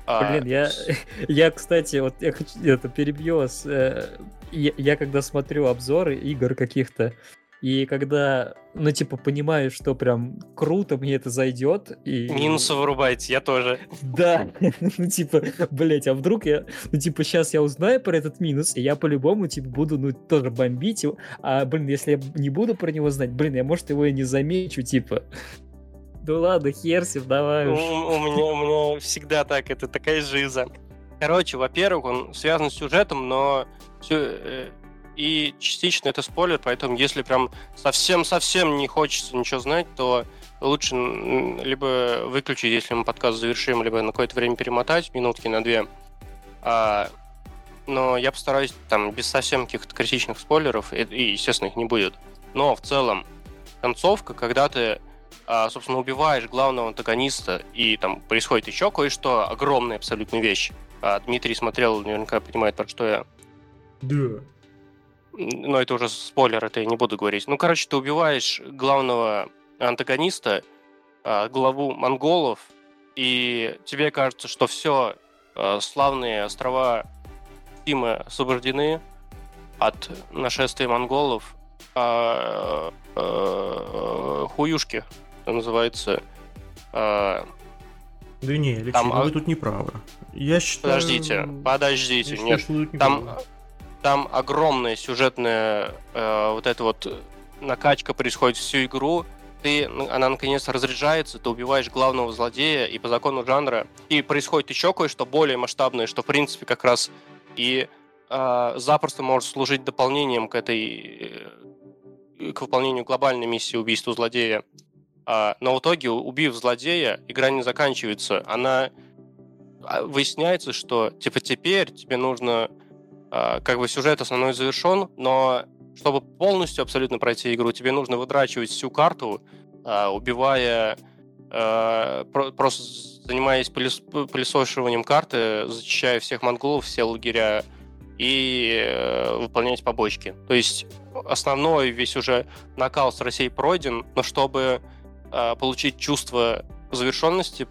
А, Блин, я, я, кстати, вот я хочу это перебью вас. Э, я, я когда смотрю обзоры игр каких-то, и когда, ну, типа, понимаю, что прям круто, мне это зайдет. И... Минусы вырубайте, я тоже. Да, ну, типа, блять, а вдруг я, ну, типа, сейчас я узнаю про этот минус, и я по-любому, типа, буду, ну, тоже бомбить его. А, блин, если я не буду про него знать, блин, я, может, его и не замечу, типа. Ну ладно, херсив, давай уж. У, у, меня, у меня всегда так, это такая жиза. Короче, во-первых, он связан с сюжетом, но все, э, и частично это спойлер, поэтому если прям совсем-совсем не хочется ничего знать, то лучше либо выключить, если мы подкаст завершим, либо на какое-то время перемотать, минутки на две. А, но я постараюсь там без совсем каких-то критичных спойлеров, и, и, естественно, их не будет. Но в целом концовка, когда ты, а, собственно, убиваешь главного антагониста, и там происходит еще кое-что, огромная абсолютно вещь. А, Дмитрий смотрел, наверняка понимает, про что я. Да но это уже спойлер, это я не буду говорить. Ну, короче, ты убиваешь главного антагониста, а, главу монголов, и тебе кажется, что все, а, славные острова Тимы освобождены от нашествия монголов, а, а, хуюшки, это называется. А, да не, Алексей, там, ну вы тут не правы. Я считаю... Подождите, подождите, я нет. Считаю, там, правы там огромная сюжетная э, вот эта вот накачка происходит всю игру. Ты, она наконец разряжается, ты убиваешь главного злодея, и по закону жанра, и происходит еще кое-что более масштабное, что в принципе как раз и э, запросто может служить дополнением к этой э, к выполнению глобальной миссии убийства злодея. А, но в итоге, убив злодея, игра не заканчивается. Она а, выясняется, что типа теперь тебе нужно а, как бы сюжет основной завершен, но чтобы полностью абсолютно пройти игру, тебе нужно выдрачивать всю карту, убивая просто занимаясь пылесошиванием карты, зачищая всех монголов, все лагеря и э, выполнять побочки. То есть основной весь уже накал с Россией пройден, но чтобы получить чувство завершенности,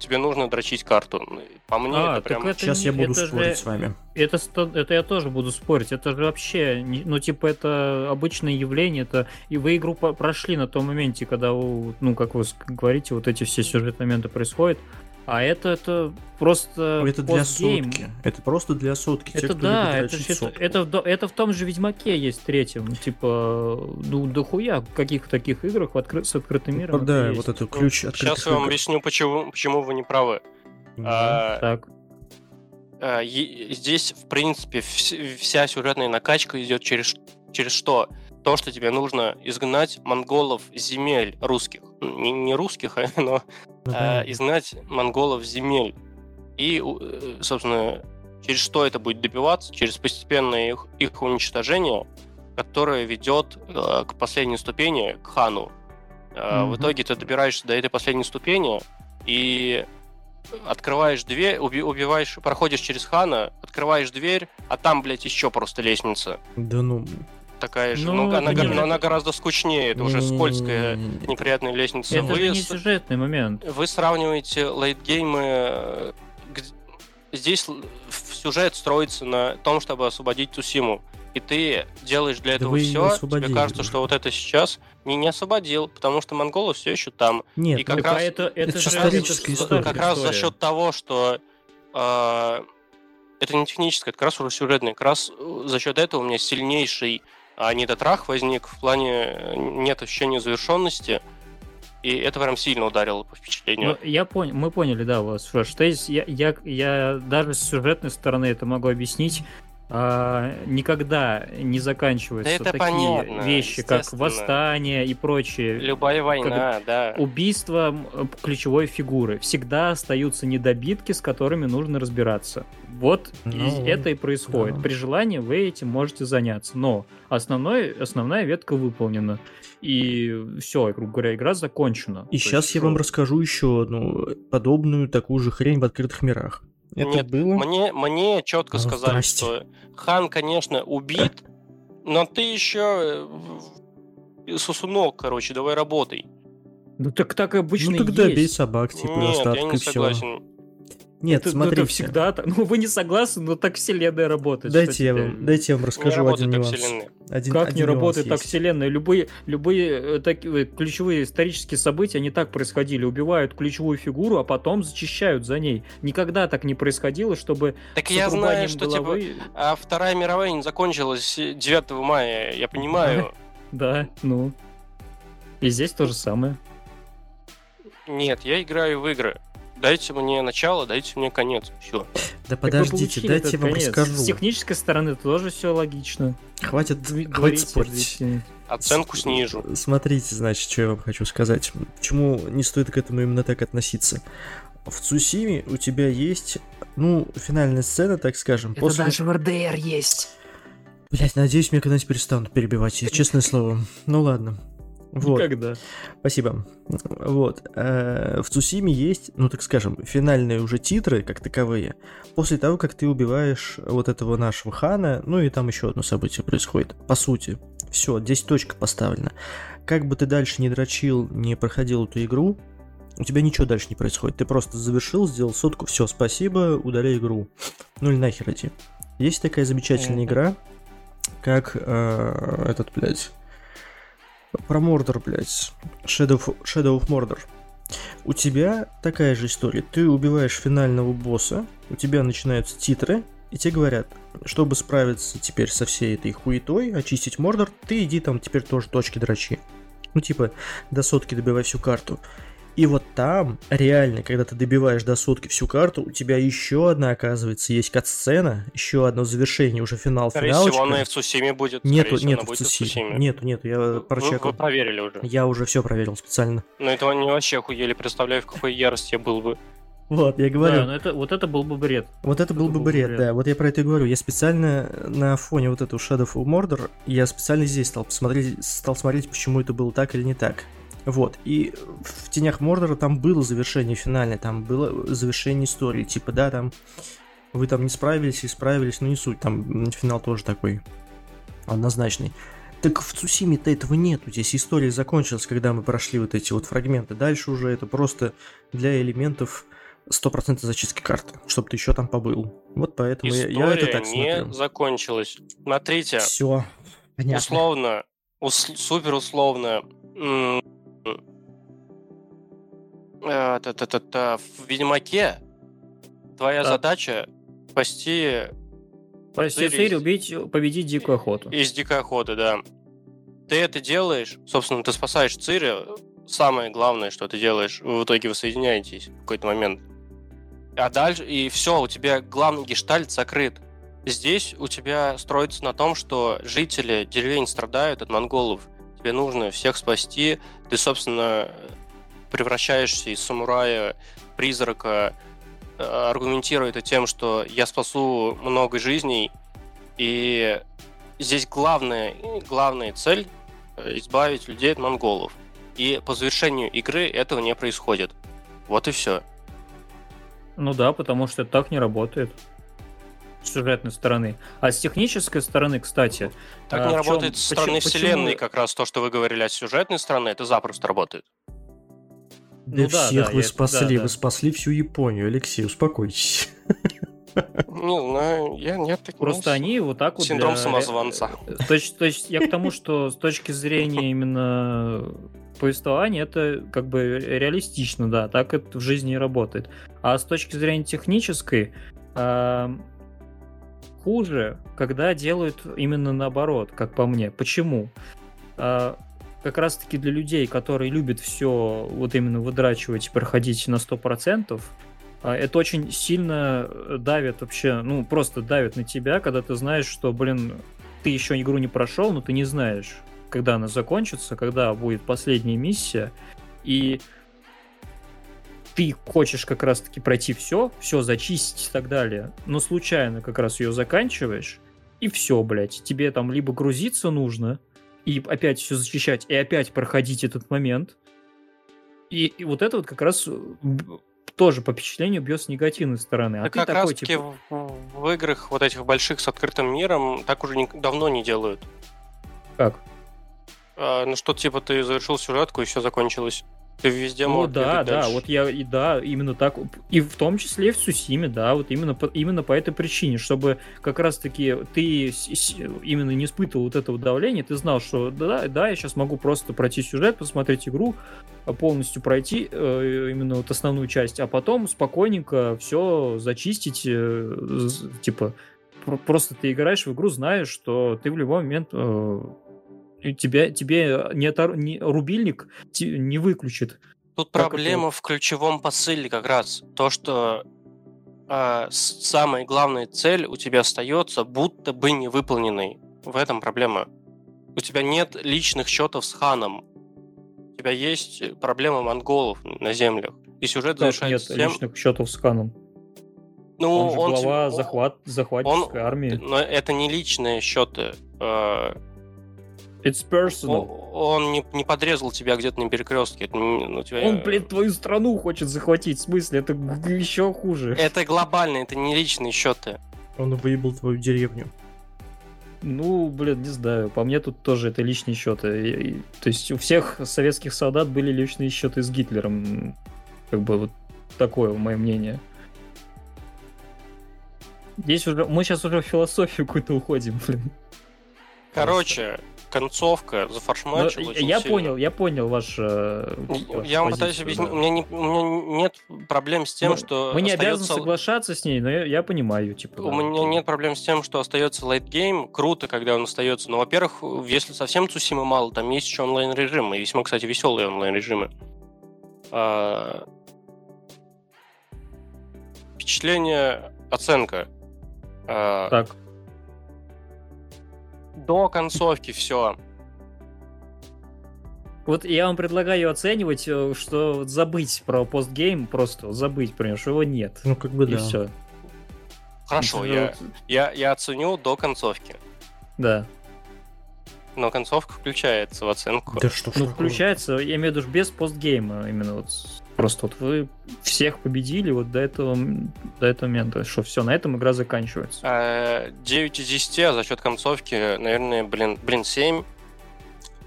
тебе нужно дрочить карту. По мне, А, это прям... это Сейчас не- я буду это спорить же- с вами. Это, это я тоже буду спорить. Это же вообще, не- ну, типа, это обычное явление. Это и вы игру прошли на том моменте, когда, у- ну, как вы говорите, вот эти все сюжетные моменты происходят. А это, это просто Это для постгейм. сотки. Это просто для сотки. Те, Это кто да, это, это, это, это в том же Ведьмаке есть третьем. Типа, ну, дохуя каких таких играх в откры- с открытым миром. Да, это вот это ключ открытых Сейчас я вам игр. объясню, почему, почему вы не правы. А, Так. а, е- здесь, в принципе, вс- вся сюжетная накачка идет через, через что? То, что тебе нужно изгнать монголов с земель русских. Не, не русских, а, но Ну, да. изгнать монголов земель. И, э, собственно, через что это будет добиваться? Через постепенное их, их уничтожение, которое ведет э, к последней ступени, к хану. Э, В Мгм. итоге ты добираешься до этой последней ступени и открываешь дверь, уби- убиваешь, проходишь через хана, открываешь дверь, а там, блядь, еще просто лестница Да ну... такая же. Ну, Ну, она, это гор- не- но она гораздо скучнее, это уже скользкая, неприятная лестница. Это Вы же не сюжетный момент. вы сравниваете лейтгеймы, э, здесь сюжет строится на том, чтобы освободить Тусиму. И ты делаешь для Да этого её все, тебе кажется, что вот это сейчас не, не освободил, потому что монголы все еще там. Нет, И как ну, раз- это, это, это же историческая история. Как раз за счет того, что э, это не техническое, это как раз уже сюжетное. Как раз э, за счет этого у меня сильнейший а, недотрах возник в плане э, нет ощущения завершенности. И это прям сильно ударило по впечатлению. Ну, я понял, мы поняли, да, у вас что, что есть, я, я, я даже с сюжетной стороны это могу объяснить. А, никогда не заканчиваются Да это такие понятно, вещи, как восстание и прочее. Любая война, да. Убийство ключевой фигуры. Всегда остаются недобитки, с которыми нужно разбираться. Вот и Ну, это и происходит. да. При желании вы этим можете заняться. Но основной, основная ветка выполнена. И все, грубо говоря, игра закончена. И То сейчас есть, я вам расскажу еще одну подобную такую же хрень в открытых мирах. Это Нет, было... Мне, мне четко Ну, сказали, здрасте. что хан, конечно, убит, но ты еще сосунок, короче, давай работай. Ну так так обычно Ну тогда есть. бей собак, типа, Нет, я остаток не и все. Нет, это, ну, смотрите. это всегда так. Ну, вы не согласны, но так вселенная работает. Дайте я, вам, дайте я вам Не расскажу работает один так нюанс. вселенная. Один, Как один не работает так есть. вселенная? Любые, любые э, такие ключевые исторические события, они так происходили. Убивают ключевую фигуру, а потом зачищают за ней. Никогда так не происходило, чтобы Так я знаю, что типа, головы... а Вторая мировая не закончилась 9 мая, я понимаю. Да, ну. И здесь то же самое. Нет, я играю в игры. Дайте мне начало, дайте мне конец. Все. Да Так подождите, дайте я вам конец. расскажу. С технической стороны тоже все логично. Хватит, Вы хватит говорите, спорить. Оценку снижу. Смотрите, значит, что я вам хочу сказать. Почему не стоит к этому именно так относиться? В Цусиме у тебя есть, ну, финальная сцена, так скажем. после... в РДР есть. Блять, надеюсь, меня когда-нибудь перестанут перебивать, честное слово. Ну ладно. Вот. Никогда. Спасибо. Вот. э, В Цусиме есть, ну так скажем, финальные уже титры, как таковые, после того, как ты убиваешь вот этого нашего хана, ну и там еще одно событие происходит. По сути, все, здесь точка поставлена. Как бы ты дальше не дрочил, не проходил эту игру, у тебя ничего дальше не происходит. Ты просто завершил, сделал сотку, все, спасибо, удаляй игру. Ну или нахер иди. Есть такая замечательная игра, как э, этот, блядь, про Мордор, блядь. Shadow, of- Shadow of Mordor. У тебя такая же история. Ты убиваешь финального босса, у тебя начинаются титры, и тебе говорят, чтобы справиться теперь со всей этой хуетой, очистить Мордор, ты иди там теперь тоже точки дрочи. Ну, типа, до сотки добивай всю карту. И вот там, реально, когда ты добиваешь до сотки всю карту, у тебя еще одна, оказывается, есть кат-сцена, еще одно завершение, уже финал Скорее финалочка. всего, она и в Цусиме будет. Нету, всего, нету в Цусиме. Нету, нету, я Вы, прочекал. вы проверили уже. Я уже все проверил специально. Но этого они вообще охуели. Представляю, в какой ярости я был бы. Вот, я говорю. Да, но это, вот это был бы бред. Вот это был это бы был бы бред, бред. да. Вот я про это и говорю. Я специально на фоне вот этого Shadow of Mordor, я специально здесь стал посмотреть, стал смотреть, почему это было так или не так. Вот. И в Тенях Мордора там было завершение финальное, там было завершение истории. Типа, да, там вы там не справились и справились, но не суть. Там финал тоже такой однозначный. Так в Цусиме-то этого нету. Здесь история закончилась, когда мы прошли вот эти вот фрагменты. Дальше уже это просто для элементов 100% зачистки карты, чтобы ты еще там побыл. Вот поэтому я, я это так не смотрю. закончилась. Смотрите, Все. Понятно. условно, ус- супер условно. Э, В Ведьмаке твоя задача спасти Спасти Цири убить, победить дикую охоту. из дикой охоты, да. Ты это делаешь, собственно, ты спасаешь Цири. Самое главное, что ты делаешь, вы в итоге вы соединяетесь в какой-то момент. А дальше, и все, у тебя главный гештальт закрыт. Здесь у тебя строится на том, что жители деревень страдают от монголов. Тебе нужно всех спасти. Ты, собственно, превращаешься из самурая, призрака, э, аргументируя это тем, что я спасу много жизней, и здесь главная, главная цель избавить людей от монголов. И по завершению игры этого не происходит. Вот и все. Ну да, потому что это так не работает. С сюжетной стороны. А с технической стороны, кстати, Так А не работает со стороны почему- вселенной, почему- как раз то, что вы говорили о сюжетной стороне, это запросто работает. Да Ну да, всех да, вы я- спасли, да, вы да. спасли всю Японию, Алексей, успокойтесь. Не знаю, я нет. так- просто ну, они вот так вот... Синдром для- самозванца. э, То есть, то есть я к тому, что с точки зрения именно повествования это как бы реалистично, да, так это в жизни и работает. А с точки зрения технической хуже, когда делают именно наоборот, как по мне. Почему? А, как раз таки для людей, которые любят все вот именно выдрачивать и проходить на 100%, а, это очень сильно давит вообще, ну, просто давит на тебя, когда ты знаешь, что, блин, ты еще игру не прошел, но ты не знаешь, когда она закончится, когда будет последняя миссия, и ты хочешь как раз-таки пройти все, все зачистить и так далее, но случайно как раз ее заканчиваешь, и все, блядь, тебе там либо грузиться нужно, и опять все зачищать, и опять проходить этот момент, и, и вот это вот как раз э, тоже по впечатлению бьет с негативной стороны. А Так ты как такой, раз таки типа, в, в играх вот этих больших с открытым миром так уже не- давно не делают. как? А, ну что, типа, ты завершил сюжетку, и все закончилось. Ты везде Ну мог да, да, дальше. вот я и да, именно так, и в том числе в Сусиме, да, вот именно по, именно по этой причине, чтобы как раз-таки ты с- с- именно не испытывал вот этого давления, ты знал, что да, да, я сейчас могу просто пройти сюжет, посмотреть игру, а, полностью пройти э, именно вот основную часть, а потом спокойненько все зачистить, э, типа пр- просто ты играешь в игру, знаешь, что ты в любой момент э, тебя, тебе не, отор- не- рубильник не выключит. Тут Как это проблема в ключевом посыле как раз. То, что с- самая главная цель у тебя остается будто бы не выполненной. В этом проблема. У тебя нет личных счетов с ханом. У тебя есть проблема монголов на землях. И сюжет Как нет завершается тем... личных счетов с Ханом. Ну, он же глава тебе- захват, захватческой он- армии. Но это не личные счеты. А, It's personal. о- Он не, не подрезал тебя где-то на перекрестке. Это не- ну, тебя- Он, блин, твою страну хочет захватить. В смысле, это еще хуже. Это глобально, это не личные счеты. Он выебал твою деревню. Ну, блин, не знаю. По мне тут тоже это личные счеты. И- и- То есть у всех советских солдат были личные счеты с Гитлером. Как бы вот такое мое мнение. Здесь уже... Мы сейчас уже в философию какую-то уходим, блин. Короче, концовка Но зафаршмачила я сильно. понял, я понял ваш... э, Я вам пытаюсь объяснить. да. У, меня не- у меня нет проблем с тем, Мы- что Мы не обязаны остается... соглашаться с ней, но я, я понимаю, типа. У да, меня нет проблем с тем, что остается game. Круто, когда он остается. Но, во-первых, если совсем Цусимы мало, там есть еще онлайн-режим. И весьма, кстати, веселые онлайн-режимы. А, Впечатление, оценка. А, Так, До концовки все. вот я вам предлагаю оценивать, э, что забыть про постгейм, просто забыть, понимаешь, его нет. Ну, как бы И да. все. Хорошо, я, я, я оценю до концовки. Да. Но концовка включается в оценку. Да что ж Ну, такое? включается, я имею в виду, без постгейма, именно вот просто вот вы всех победили вот до этого, до этого момента, что все, на этом игра заканчивается. А, 9 из 10, а за счет концовки, наверное, блин, блин 7.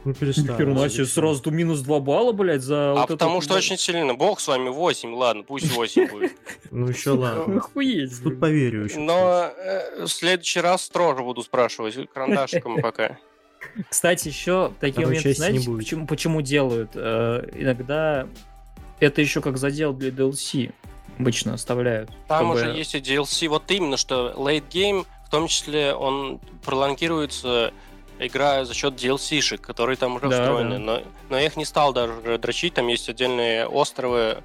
Ну, перестань. Себе, сразу тут минус 2 балла, блядь, за А вот это потому вот, что очень сильно. Бог с вами 8, ладно, пусть 8 будет. Ну, еще ладно. Охуеть, Тут поверю еще. Но э, в следующий раз строже буду спрашивать карандашиком пока. Кстати, еще такие моменты, знаете, почему, почему делают? Э, иногда это еще как задел для DLC обычно оставляют. Там чтобы- уже есть и DLC. Вот именно, что late game, в том числе, он пролонгируется игра за счет DLC-шек, которые там уже Да, встроены. да. Но, но я их не стал даже дрочить, там есть отдельные островы.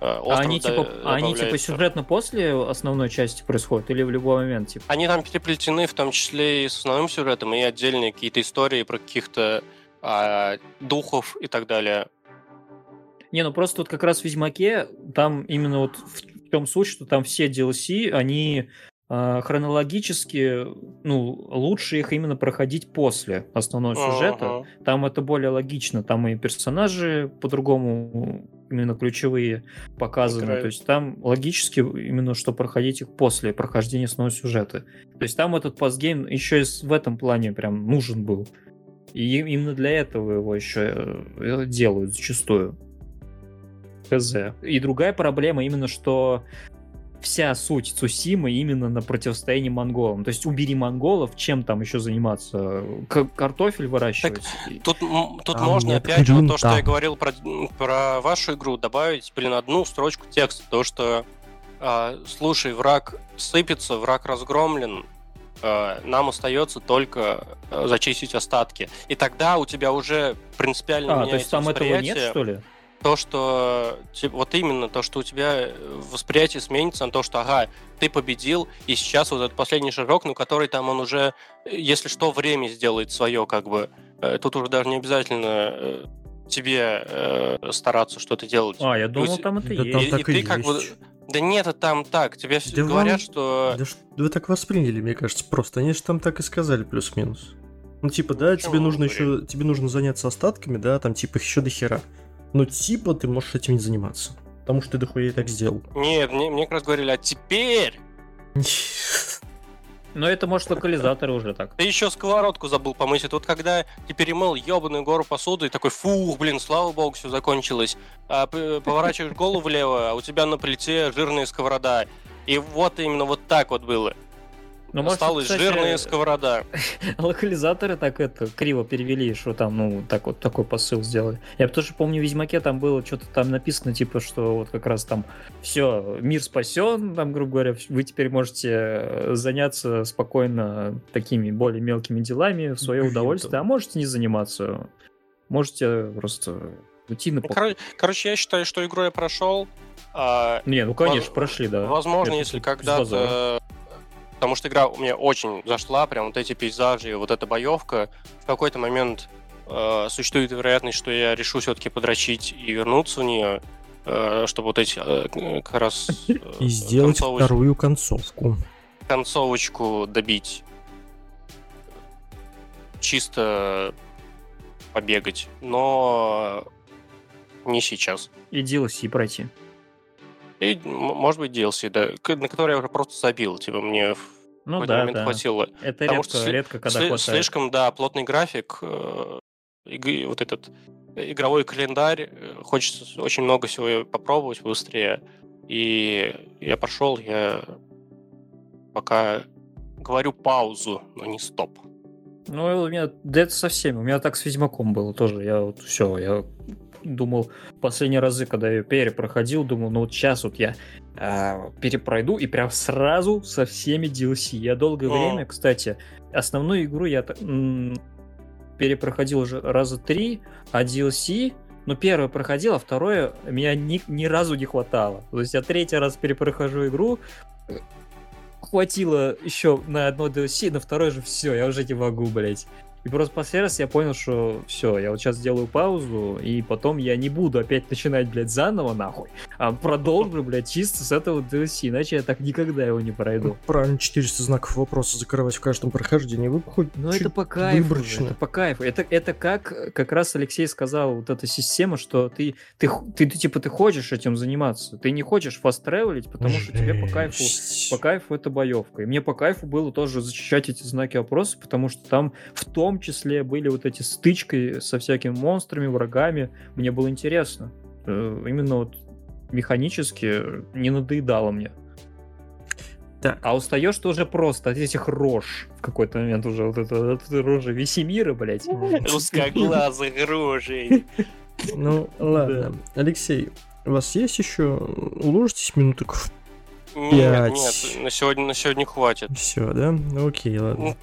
э, А они, типа, а они типа сюжетно после основной части происходят или в любой момент? Типа? Они там переплетены, в том числе и с основным сюжетом, и отдельные какие-то истории про каких-то а, духов и так далее. Не, ну просто тут как раз в Ведьмаке, там именно вот в чем суть, что там все DLC, они а, хронологически, ну, лучше их именно проходить после основного сюжета. Ага. Там это более логично, там и персонажи по-другому именно ключевые показаны. Играют. То есть там логически именно что проходить их после прохождения основного сюжета. То есть там этот постгейм еще и в этом плане прям нужен был. И им- именно для этого его еще э, делают зачастую. Хз. И другая проблема именно, что вся суть Цусимы именно на противостоянии монголам. То есть убери монголов, чем там еще заниматься? К- картофель выращивать? Тут, м, тут Там можно нет опять же вот то, что я говорил про, про вашу игру, добавить, блин, одну строчку текста. То, что а, слушай, враг сыпется, враг разгромлен, а, нам остается только а, зачистить остатки. И тогда у тебя уже принципиально А, то есть там этого нет, что ли? То, что вот именно то, что у тебя восприятие сменится на то, что ага, ты победил, и сейчас вот этот последний шажок, ну, который там он уже, если что, время сделает свое, как бы. Э, Тут уже даже не обязательно э, тебе э, стараться что-то делать. А, я думал, есть- там это Да есть. там И- и так и ты как бы-. Да нет, это там так. Тебе все Да говорят, вам- что... Да ш- вы так восприняли, мне кажется, просто. Они же там так и сказали, плюс-минус. Ну, типа, да, Почему тебе нужно еще, тебе нужно заняться остатками, да, там, типа, еще до хера. Но, типа, ты можешь этим не заниматься. Потому что ты дохуя и так сделал. Нет, мне, мне как раз говорили, а теперь Но это, может, локализаторы уже так. Ты еще сковородку забыл помыть. Это вот когда ты перемыл ебаную гору посуды и такой, фух, блин, слава богу, все закончилось. А поворачиваешь голову влево, а у тебя на плите жирная сковорода. И вот именно вот так вот было. Ну, может, Осталась кстати, жирная сковорода. Локализаторы так это криво перевели, что там, ну, так вот такой посыл сделали. Я тоже помню, в Ведьмаке там было что-то там написано, типа, что вот как раз там все, мир спасен, там, грубо говоря, вы теперь можете э, заняться спокойно такими более мелкими делами в свое удовольствие, а можете не заниматься. Можете просто уйти на Ну, Короче, я считаю, что игру я прошел. А, Не, ну конечно, Воз- прошли, да. Возможно, Это если когда-то... Потому что игра у меня очень зашла, прям вот эти пейзажи, вот эта боевка. В какой-то момент э, существует вероятность, что я решу все-таки подрочить и вернуться в нее, э, чтобы вот эти э, как раз э, И сделать концовоч- вторую концовку. концовочку добить. Чисто побегать. Но не сейчас. И DLC пройти. И, может быть, DLC, да, на который я уже просто забил. Типа, мне в Ну какой-то да, момент да. хватило. Это Потому редко, что редко когда Сли- хватает. Слишком, да, плотный график, э, иг- вот этот игровой календарь, э, хочется очень много всего попробовать быстрее. И я прошел, я пока говорю паузу, но не стоп. Ну, у меня, да это со всеми. У меня так с Ведьмаком было тоже. Я вот все, я думал, последние разы, когда я перепроходил, думал, ну вот сейчас вот я а, перепройду и прям сразу со всеми DLC. Я долгое О. время, кстати, основную игру я м, перепроходил уже раза три, а DLC, ну, первое проходил, а второе меня ни, ни разу не хватало. То есть я третий раз перепрохожу игру, э, хватило еще на одно DLC, на второе же все, я уже не могу, блять. И просто последний раз я понял, что все, я вот сейчас сделаю паузу, и потом я не буду опять начинать, блядь, заново, нахуй, а продолжу, блядь, чисто с этого DLC, иначе я так никогда его не пройду. Правильно, 400 знаков вопроса закрывать в каждом прохождении. Вы хоть Ну это по кайфу, выборочно. это по кайфу. Это, это как, как раз Алексей сказал, вот эта система, что ты, ты, ты, ты, типа, ты хочешь этим заниматься, ты не хочешь фаст-тревелить, потому что тебе по кайфу по кайфу это боевка. И мне по кайфу было тоже зачищать эти знаки вопроса, потому что там в том том числе были вот эти стычки со всякими монстрами, врагами. Мне было интересно. Э, именно вот механически не надоедало мне. Так. А устаешь ты уже просто от этих рож. В какой-то момент уже вот это, вот это рожа Весемира, блядь. Узкоглазых рожей. Ну, ладно. Алексей, у вас есть еще... Уложитесь минуток в Нет, нет, на сегодня, на сегодня хватит. все, да? Ну, окей, ладно.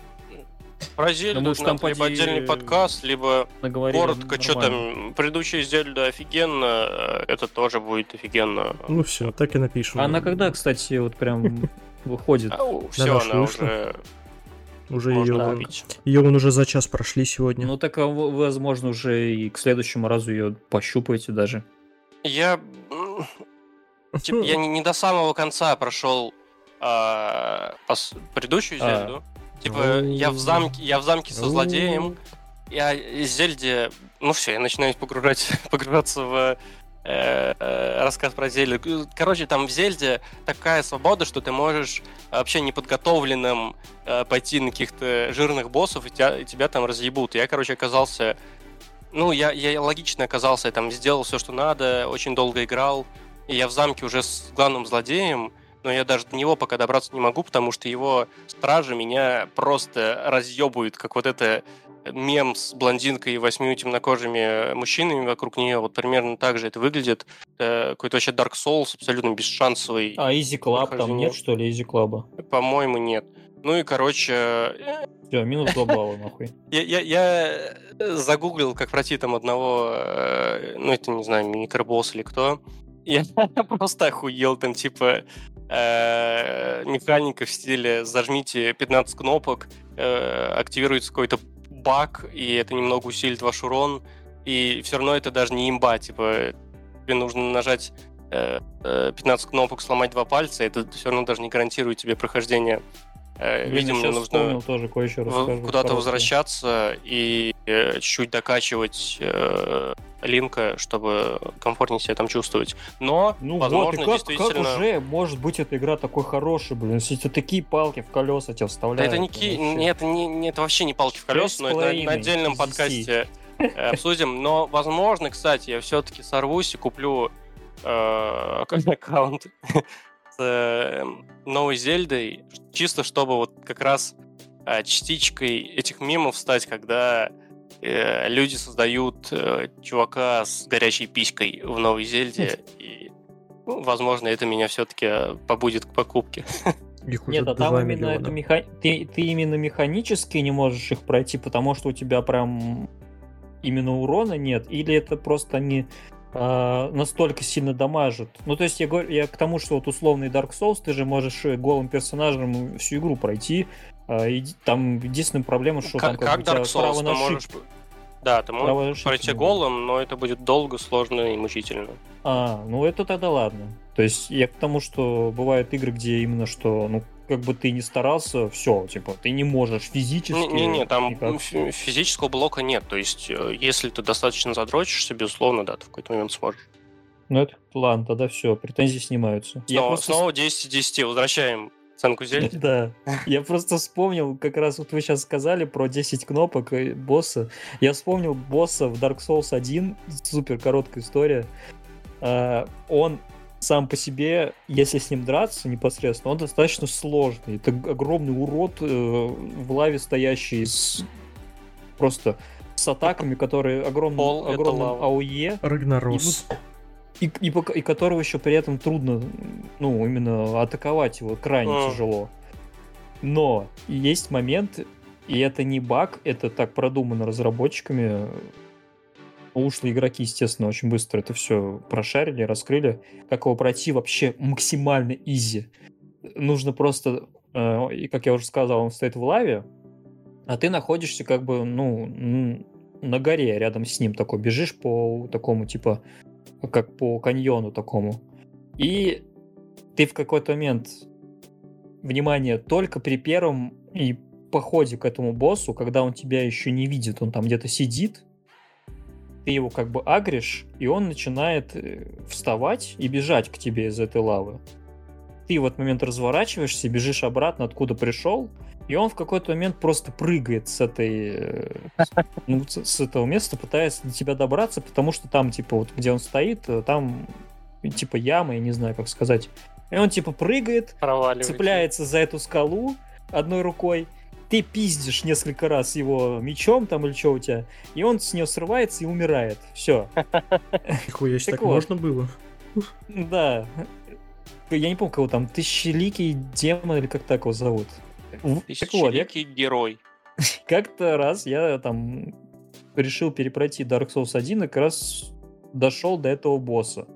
Про Зельду уж там либо поди- отдельный подкаст, либо Наговорили коротко, что там, предыдущая Зельда офигенно, э, это тоже будет офигенно. Ну все, так и напишем. А она когда, кстати, вот прям выходит? все, наш она уже Уже ее, купить. ее вон уже за час прошли сегодня. Ну так, а возможно, уже и к следующему разу ее пощупаете даже. Я, типа, я не, не до самого конца прошел а, пос- предыдущую А. Типа, я в замке, я в замке со злодеем, я из Зельде, ну все, я начинаю погружать, погружаться в э, э, рассказ про Зельду. Короче, там в Зельде такая свобода, что ты можешь вообще неподготовленным э, пойти на каких-то жирных боссов, и тебя, и тебя там разъебут. Я, короче, оказался... Ну, я, я логично оказался, я там сделал все, что надо, очень долго играл, и я в замке уже с главным злодеем, но я даже до него пока добраться не могу, потому что его стражи меня просто разъебывают, как вот это мем с блондинкой и восьмью темнокожими мужчинами вокруг нее. Вот примерно так же это выглядит. Это какой-то вообще Dark Souls, абсолютно бесшансовый. А Easy Club там нет, что ли, Easy Club? По-моему, нет. Ну и, короче, Все, минус два балла, нахуй. я, я, я загуглил, как пройти там одного, э, ну это, не знаю, микробосс или кто. Я просто охуел, там типа э, механика в стиле зажмите 15 кнопок, э, активируется какой-то баг, и это немного усилит ваш урон, и все равно это даже не имба, типа тебе нужно нажать э, э, 15 кнопок, сломать два пальца, это все равно даже не гарантирует тебе прохождение. Э, Видимо, нужно вспомнил тоже кое-что куда-то возвращаться и э, чуть-чуть докачивать э, линка, чтобы комфортнее себя там чувствовать. Но, Ну возможно, вот, и как, действительно... как уже может быть эта игра такой хорошей, блин, если это такие палки в колеса тебе Да вставляют. это, не ки... вообще. не, это, не, не- это вообще не палки в колеса, но это на, отдельном подкасте э, обсудим. Но, возможно, кстати, я все-таки сорвусь и куплю э, аккаунт с э, новой Зельдой, чисто чтобы вот как раз э, частичкой этих мемов стать, когда э, люди создают э, чувака с горячей писькой в новой Зельде, и, ну, возможно, это меня все-таки побудет к покупке. Их уже Нет, а 2 там именно миллиона. это меха... ты, ты именно механически не можешь их пройти, потому что у тебя прям именно урона нет, или это просто они а, настолько сильно дамажат. Ну, то есть я говорю, я к тому, что вот условный Dark Souls, ты же можешь э, голым персонажем всю игру пройти. А, там единственная проблема, что там как, как Dark Souls, право на можешь... Да, ты можешь пройти не голым, но это будет долго, сложно и мучительно. А, ну это тогда ладно. То есть я к тому, что бывают игры, где именно что, ну, как бы ты не старался, все, типа, ты не можешь физически. Не-не, там никак. фи- физического блока нет. То есть, э, если ты достаточно задрочишься, безусловно, да, ты в какой-то момент сможешь. Ну это ладно, тогда все, претензии снимаются. Я Снова, просто снова 10 из 10. Возвращаем оценку Зельде. Да, я просто вспомнил, как раз вот вы сейчас сказали про 10 кнопок и босса. Я вспомнил босса в Dark Souls 1, супер короткая история. А, Он сам по себе, если с ним драться непосредственно, он достаточно сложный. Это огромный урод э, в лаве стоящий с просто с атаками, которые огромным, Пол — огромным. АОЕ, Рагнарос. и, и, пока- и которого еще при этом трудно, ну, именно атаковать его крайне А. тяжело. Но есть момент, и это не баг, это так продумано разработчиками. Ушлые игроки, естественно, очень быстро это все прошарили, раскрыли. Как его пройти вообще максимально изи. Нужно просто, э, и как я уже сказал, он стоит в лаве, а ты находишься как бы, ну, на горе рядом с ним такой, бежишь по такому, типа, как по каньону такому. И ты в какой-то момент, внимание, только при первом и походе к этому боссу, когда он тебя еще не видит, он там где-то сидит, ты его как бы агришь, и он начинает э, вставать и бежать к тебе из этой лавы. Ты в этот момент разворачиваешься, бежишь обратно, откуда пришел, и он в какой-то момент просто прыгает с этой, э, ну, с, с этого места, пытаясь до тебя добраться, потому что там, типа, вот где он стоит, э, там, типа, яма, я не знаю, как сказать. И он, типа, прыгает, цепляется за эту скалу одной рукой, ты пиздишь несколько раз его мечом там или что у тебя, и он с нее срывается и умирает. Все. Нихуя так, так вот. можно было. Да. Я не помню, кого там, Тысячеликий демон или как так его зовут. Тысячеликий вот, герой. Как-то раз я там решил перепройти Dark Souls 1 и как раз дошел до этого босса.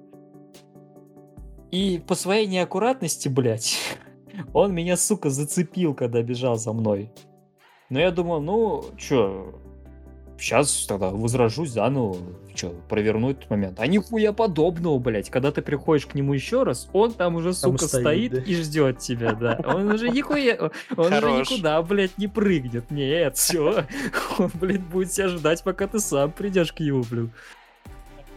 И по своей неаккуратности, блядь, он меня, сука, зацепил, когда бежал за мной. Но я думал, ну, чё, сейчас тогда возражусь заново, что, проверну этот момент. А нихуя подобного, блядь. Когда ты приходишь к нему еще раз, он там уже, там сука, стоит, стоит да? и ждет тебя, да. Он уже нихуя, он уже никуда, блядь, не прыгнет. Нет, все. Он, блядь, будет тебя ждать, пока ты сам придешь к нему, блядь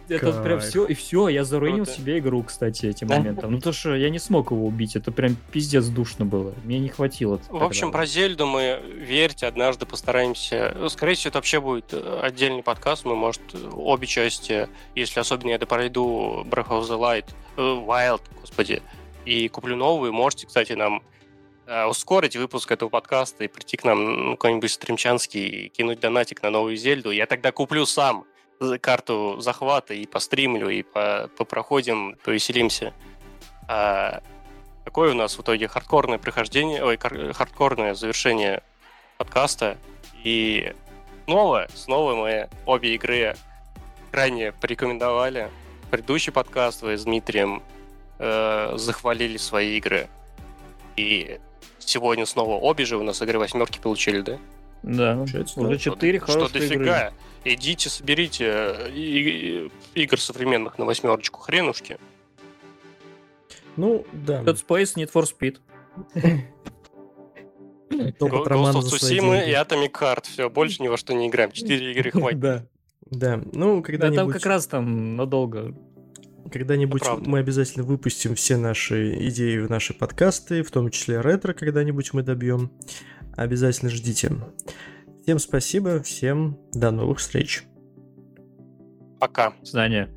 это прям все, и все, я заруинил Круто. себе игру, кстати, этим моментом. Ну то, что я не смог его убить, это прям пиздец душно было. Мне не хватило. В общем, про Зельду мы, верьте, однажды постараемся... Ну, скорее всего, это вообще будет э, отдельный подкаст. Мы, может, обе части, если особенно я пройду Breath of the Light, э, Wild, господи, и куплю новую, можете, кстати, нам э, ускорить выпуск этого подкаста и прийти к нам ну, какой-нибудь стримчанский и кинуть донатик на новую Зельду. Я тогда куплю сам карту захвата и постримлю, и по, попроходим, повеселимся. А какое у нас в итоге хардкорное прохождение, ой, хардкорное завершение подкаста. И снова, снова мы обе игры крайне порекомендовали. Предыдущий подкаст вы с Дмитрием э, захвалили свои игры. И сегодня снова обе же у нас игры восьмерки получили, да? Да, уже четыре хорошие Что дофига. Игры. Идите, соберите э, игр современных на восьмерочку, хренушки. Ну, да. Dead Space, Need for Speed. Ghost of Tsushima и Atomic Heart. Все, больше ни во что не играем. Четыре игры хватит. Да. Да, ну, когда-нибудь... Да, там как раз там надолго. Когда-нибудь мы обязательно выпустим все наши идеи в наши подкасты, в том числе ретро когда-нибудь мы добьем. Обязательно ждите. Всем спасибо, всем до новых встреч. Пока. До свидания.